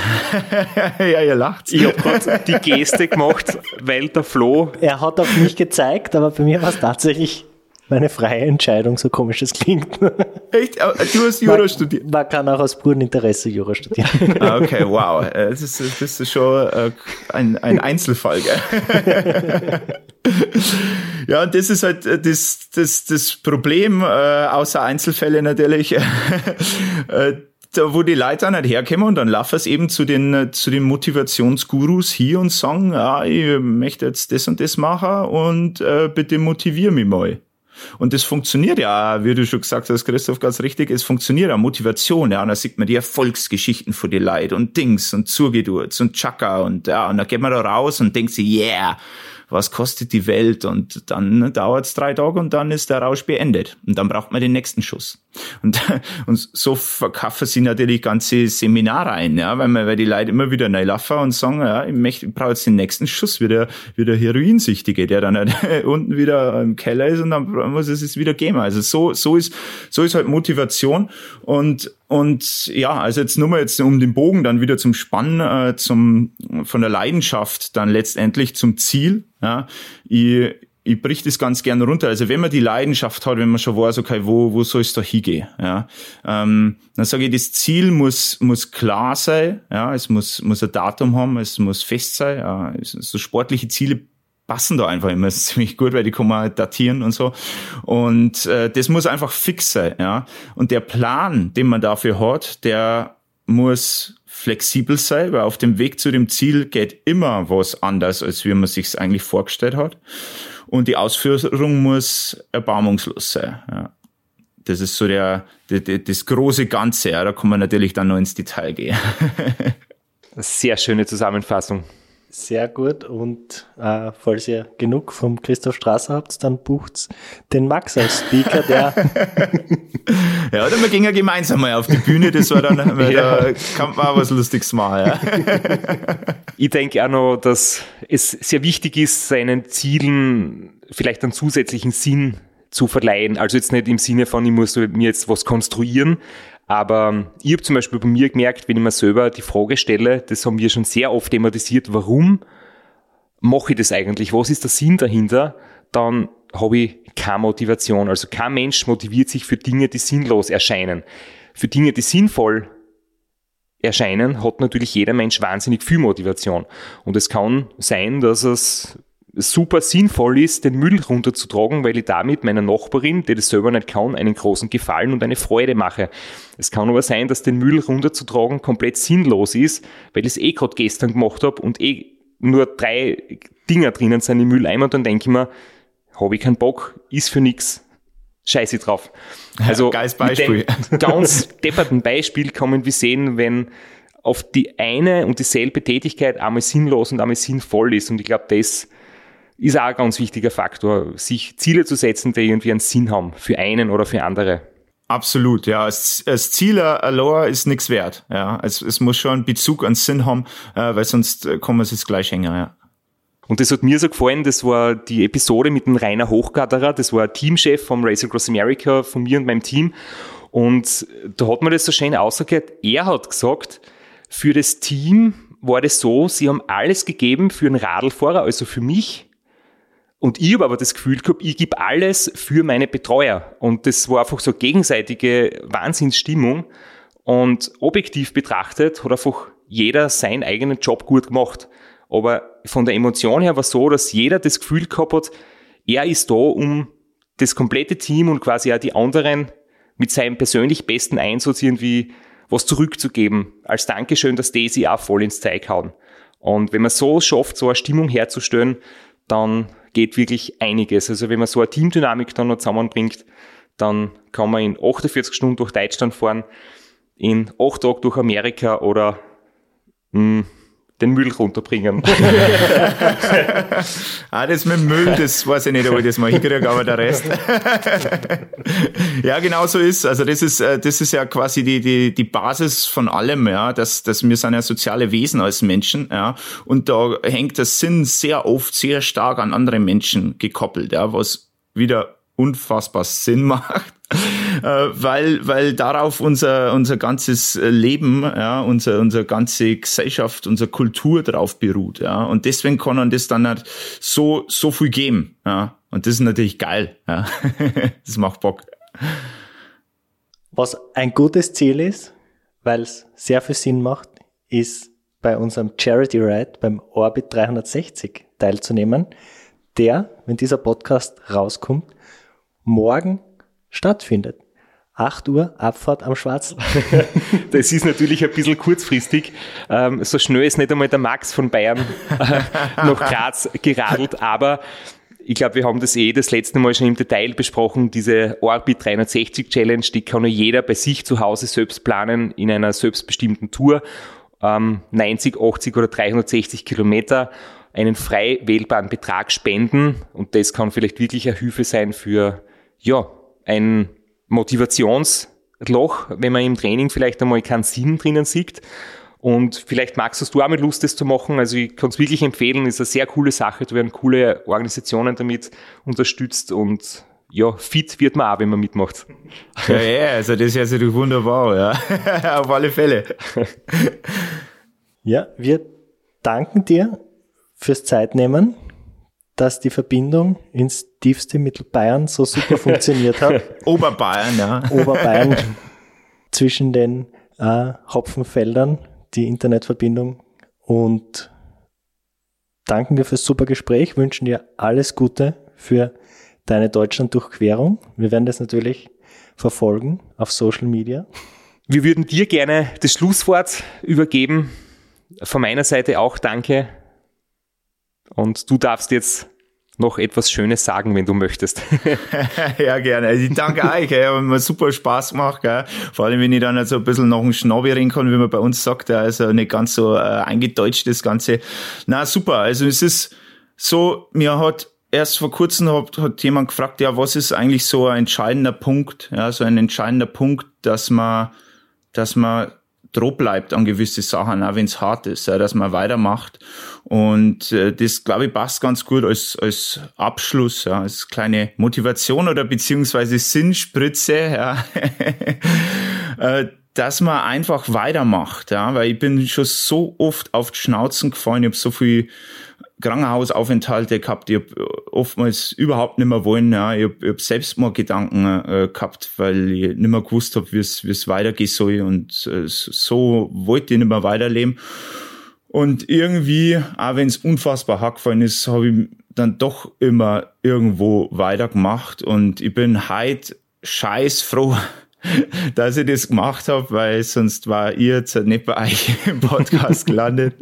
ja, ihr lacht. Ich habe gerade die Geste gemacht, weil der Flo. Er hat auf mich gezeigt, aber bei mir war es tatsächlich meine freie Entscheidung, so komisch das klingt. Echt? Du hast Jura man, studiert? Man kann auch aus purem Interesse Jura studieren. Ah, okay, wow. Äh, das ist, das ist schon äh, ein, ein Einzelfall, gell? Ja, und das ist halt äh, das, das, das Problem, außer Einzelfälle natürlich, da wo die Leute dann halt herkommen und dann laufen es eben zu den, zu den Motivationsgurus hier und sagen, ja, ich möchte jetzt das und das machen und äh, bitte motivier mich mal. Und das funktioniert ja, wie du schon gesagt hast, Christoph, ganz richtig, es funktioniert ja, Motivation, ja, und da sieht man die Erfolgsgeschichten von den Leuten und Dings und Zugedurz und Chaka und ja, und dann geht man da raus und denkt sich, yeah, was kostet die Welt und dann dauert es drei Tage und dann ist der Rausch beendet und dann braucht man den nächsten Schuss. Und, und so verkaufen sie natürlich ganze Seminare ein, ja, weil, man, weil die Leute immer wieder neu laufen und sagen, ja, ich, möchte, ich brauche jetzt den nächsten Schuss, wie der, wie der Heroinsüchtige, der dann halt unten wieder im Keller ist und dann muss es es wieder geben. Also so, so ist, so ist halt Motivation und und ja, also jetzt nur mal jetzt um den Bogen dann wieder zum Spannen, äh, zum von der Leidenschaft dann letztendlich zum Ziel. Ja, ich, ich brich das ganz gern runter. Also wenn man die Leidenschaft hat, wenn man schon weiß, okay, wo, wo soll es da hingehen, ja, ähm, dann sage ich, das Ziel muss, muss klar sein, ja, es muss, muss ein Datum haben, es muss fest sein, ja, so sportliche Ziele passen da einfach immer ziemlich gut, weil die kann man datieren und so. Und äh, das muss einfach fix sein, ja. Und der Plan, den man dafür hat, der muss flexibel sein, weil auf dem Weg zu dem Ziel geht immer was anders, als wie man sich eigentlich vorgestellt hat. Und die Ausführung muss erbarmungslos sein. Ja. Das ist so der, der, der, das große Ganze. Ja. Da kann man natürlich dann noch ins Detail gehen. Sehr schöne Zusammenfassung. Sehr gut. Und äh, falls ihr genug vom Christoph Strasser habt, dann bucht den Max als Speaker, der. ja, oder wir gehen ja gemeinsam mal auf die Bühne, das war dann, weil ja. da kann man auch was Lustiges machen. Ja. ich denke auch noch, dass es sehr wichtig ist, seinen Zielen vielleicht einen zusätzlichen Sinn zu verleihen. Also jetzt nicht im Sinne von, ich muss mir jetzt was konstruieren, aber ich habe zum Beispiel bei mir gemerkt, wenn ich mir selber die Frage stelle, das haben wir schon sehr oft thematisiert, warum mache ich das eigentlich? Was ist der Sinn dahinter? Dann habe ich keine Motivation. Also kein Mensch motiviert sich für Dinge, die sinnlos erscheinen. für Dinge, die sinnvoll erscheinen, hat natürlich jeder Mensch wahnsinnig viel Motivation. Und es kann sein, dass es super sinnvoll ist, den Müll runterzutragen, weil ich damit meiner Nachbarin, die das selber nicht kann, einen großen Gefallen und eine Freude mache. Es kann aber sein, dass den Müll runterzutragen komplett sinnlos ist, weil ich es eh gerade gestern gemacht habe und eh nur drei Dinger drinnen sind im Mülleimer und dann denke ich mir, habe ich keinen Bock, ist für nix, scheiße drauf. Also Geiles Beispiel. Ganz depperten Beispiel kann wir sehen, wenn auf die eine und dieselbe Tätigkeit einmal sinnlos und einmal sinnvoll ist. Und ich glaube, das ist auch ein ganz wichtiger Faktor, sich Ziele zu setzen, die irgendwie einen Sinn haben, für einen oder für andere. Absolut, ja. Das, das Ziel allein ist nichts wert. Ja, es, es muss schon einen Bezug, einen Sinn haben, äh, weil sonst äh, kann man es gleich hängen. Ja. Und das hat mir so gefallen, das war die Episode mit dem Rainer Hochgatterer, das war Teamchef vom Race Across America, von mir und meinem Team. Und da hat man das so schön ausgehört. Er hat gesagt, für das Team war das so, sie haben alles gegeben für einen Radlfahrer, also für mich, und ich habe aber das Gefühl gehabt, ich gebe alles für meine Betreuer. Und das war einfach so gegenseitige Wahnsinnsstimmung. Und objektiv betrachtet hat einfach jeder seinen eigenen Job gut gemacht. Aber von der Emotion her war es so, dass jeder das Gefühl gehabt hat, er ist da, um das komplette Team und quasi auch die anderen mit seinem persönlich besten Einsatz irgendwie was zurückzugeben. Als Dankeschön, dass die sie auch voll ins Zeug hauen. Und wenn man so schafft, so eine Stimmung herzustellen, dann geht wirklich einiges. Also wenn man so eine Teamdynamik dann noch zusammenbringt, dann kann man in 48 Stunden durch Deutschland fahren, in 8 Tagen durch Amerika oder mh, hm, den Müll runterbringen. ah, das mit dem Müll, das weiß ich nicht, ob ich das mal hinkriege, aber der Rest. ja, genau so ist. Also das ist, äh, das ist ja quasi die, die, die Basis von allem, ja, dass, dass wir sind ja soziale Wesen als Menschen, ja. Und da hängt der Sinn sehr oft sehr stark an andere Menschen gekoppelt, ja, was wieder unfassbar Sinn macht. Äh, weil, weil darauf unser, unser ganzes Leben, ja, unser, unsere ganze Gesellschaft, unsere Kultur drauf beruht, ja. Und deswegen kann man das dann halt so, so viel geben, ja. Und das ist natürlich geil, ja. das macht Bock. Was ein gutes Ziel ist, weil es sehr viel Sinn macht, ist bei unserem Charity Ride beim Orbit 360 teilzunehmen, der, wenn dieser Podcast rauskommt, morgen stattfindet. 8 Uhr, Abfahrt am Schwarzen. das ist natürlich ein bisschen kurzfristig. Ähm, so schnell ist nicht einmal der Max von Bayern äh, nach Graz geradelt, aber ich glaube, wir haben das eh das letzte Mal schon im Detail besprochen. Diese Orbit 360 Challenge, die kann nur jeder bei sich zu Hause selbst planen in einer selbstbestimmten Tour. 90, ähm, 80 oder 360 Kilometer einen frei wählbaren Betrag spenden und das kann vielleicht wirklich eine Hilfe sein für ja, ein Motivationsloch, wenn man im Training vielleicht einmal keinen Sinn drinnen sieht. Und vielleicht magst du auch mit Lust, das zu machen. Also ich kann es wirklich empfehlen, ist eine sehr coole Sache. Da werden coole Organisationen damit unterstützt und ja, fit wird man auch, wenn man mitmacht. Ja, ja, also das ist ja wunderbar, ja. Auf alle Fälle. Ja, wir danken dir fürs Zeitnehmen dass die Verbindung ins tiefste Mittelbayern so super funktioniert hat. Oberbayern, ja. Oberbayern zwischen den äh, Hopfenfeldern, die Internetverbindung. Und danken dir fürs super Gespräch, wünschen dir alles Gute für deine Deutschland-Durchquerung. Wir werden das natürlich verfolgen auf Social Media. Wir würden dir gerne das Schlusswort übergeben. Von meiner Seite auch danke und du darfst jetzt noch etwas Schönes sagen, wenn du möchtest. ja, gerne. Also ich danke euch, ey, hat mir super Spaß gemacht. Gell. Vor allem, wenn ich dann so ein bisschen noch ein Schnabbi reden kann, wie man bei uns sagt, also nicht ganz so äh, eingedeutscht das Ganze. Na super, also es ist so, mir hat erst vor kurzem hat, hat jemand gefragt, ja, was ist eigentlich so ein entscheidender Punkt, ja, so ein entscheidender Punkt, dass man, dass man droh bleibt an gewisse Sachen, auch wenn es hart ist, ja, dass man weitermacht. Und äh, das, glaube ich, passt ganz gut als, als Abschluss, ja, als kleine Motivation oder beziehungsweise Sinnspritze, ja. äh, dass man einfach weitermacht, ja, weil ich bin schon so oft auf die Schnauzen gefallen, ich habe so viel Krankenhausaufenthalte gehabt. Ich habe oftmals überhaupt nicht mehr wollen. Ja. Ich habe hab Selbstmordgedanken äh, gehabt, weil ich nicht mehr gewusst habe, wie es weitergehen soll. Und äh, so wollte ich nicht mehr weiterleben. Und irgendwie, auch wenn es unfassbar hart gefallen ist, habe ich dann doch immer irgendwo weitergemacht. Und ich bin heute scheiß froh, dass ich das gemacht habe, weil sonst war ihr jetzt nicht bei euch im Podcast gelandet.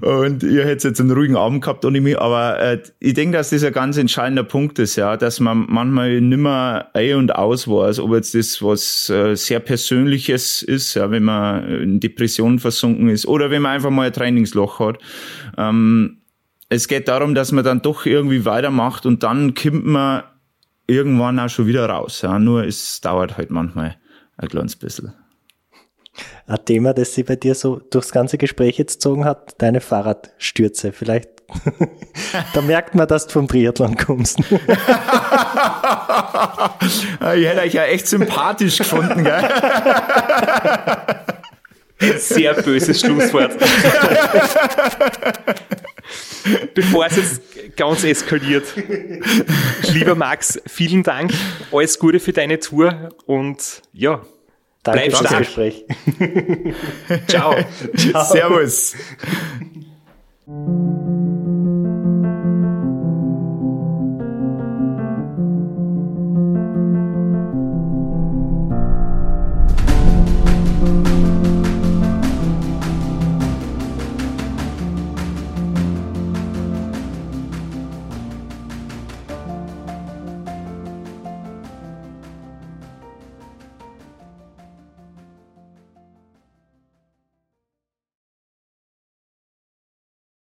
Und ihr hättet jetzt einen ruhigen Abend gehabt ohne mich. Aber äh, ich denke, dass das ein ganz entscheidender Punkt ist, ja, dass man manchmal nimmer ein und aus weiß, ob jetzt das was äh, sehr Persönliches ist, ja, wenn man in Depressionen versunken ist oder wenn man einfach mal ein Trainingsloch hat. Ähm, es geht darum, dass man dann doch irgendwie weitermacht und dann kommt man irgendwann auch schon wieder raus. Ja. Nur es dauert halt manchmal ein kleines bisschen. Ein Thema, das sich bei dir so durchs ganze Gespräch jetzt gezogen hat, deine Fahrradstürze. Vielleicht, da merkt man, dass du vom Triathlon kommst. ich hätte euch ja echt sympathisch gefunden, gell? Sehr böses Schlusswort. Bevor es jetzt ganz eskaliert. Lieber Max, vielen Dank. Alles Gute für deine Tour und ja, Danke bleib stark. Gespräch. Ciao. Ciao. Servus.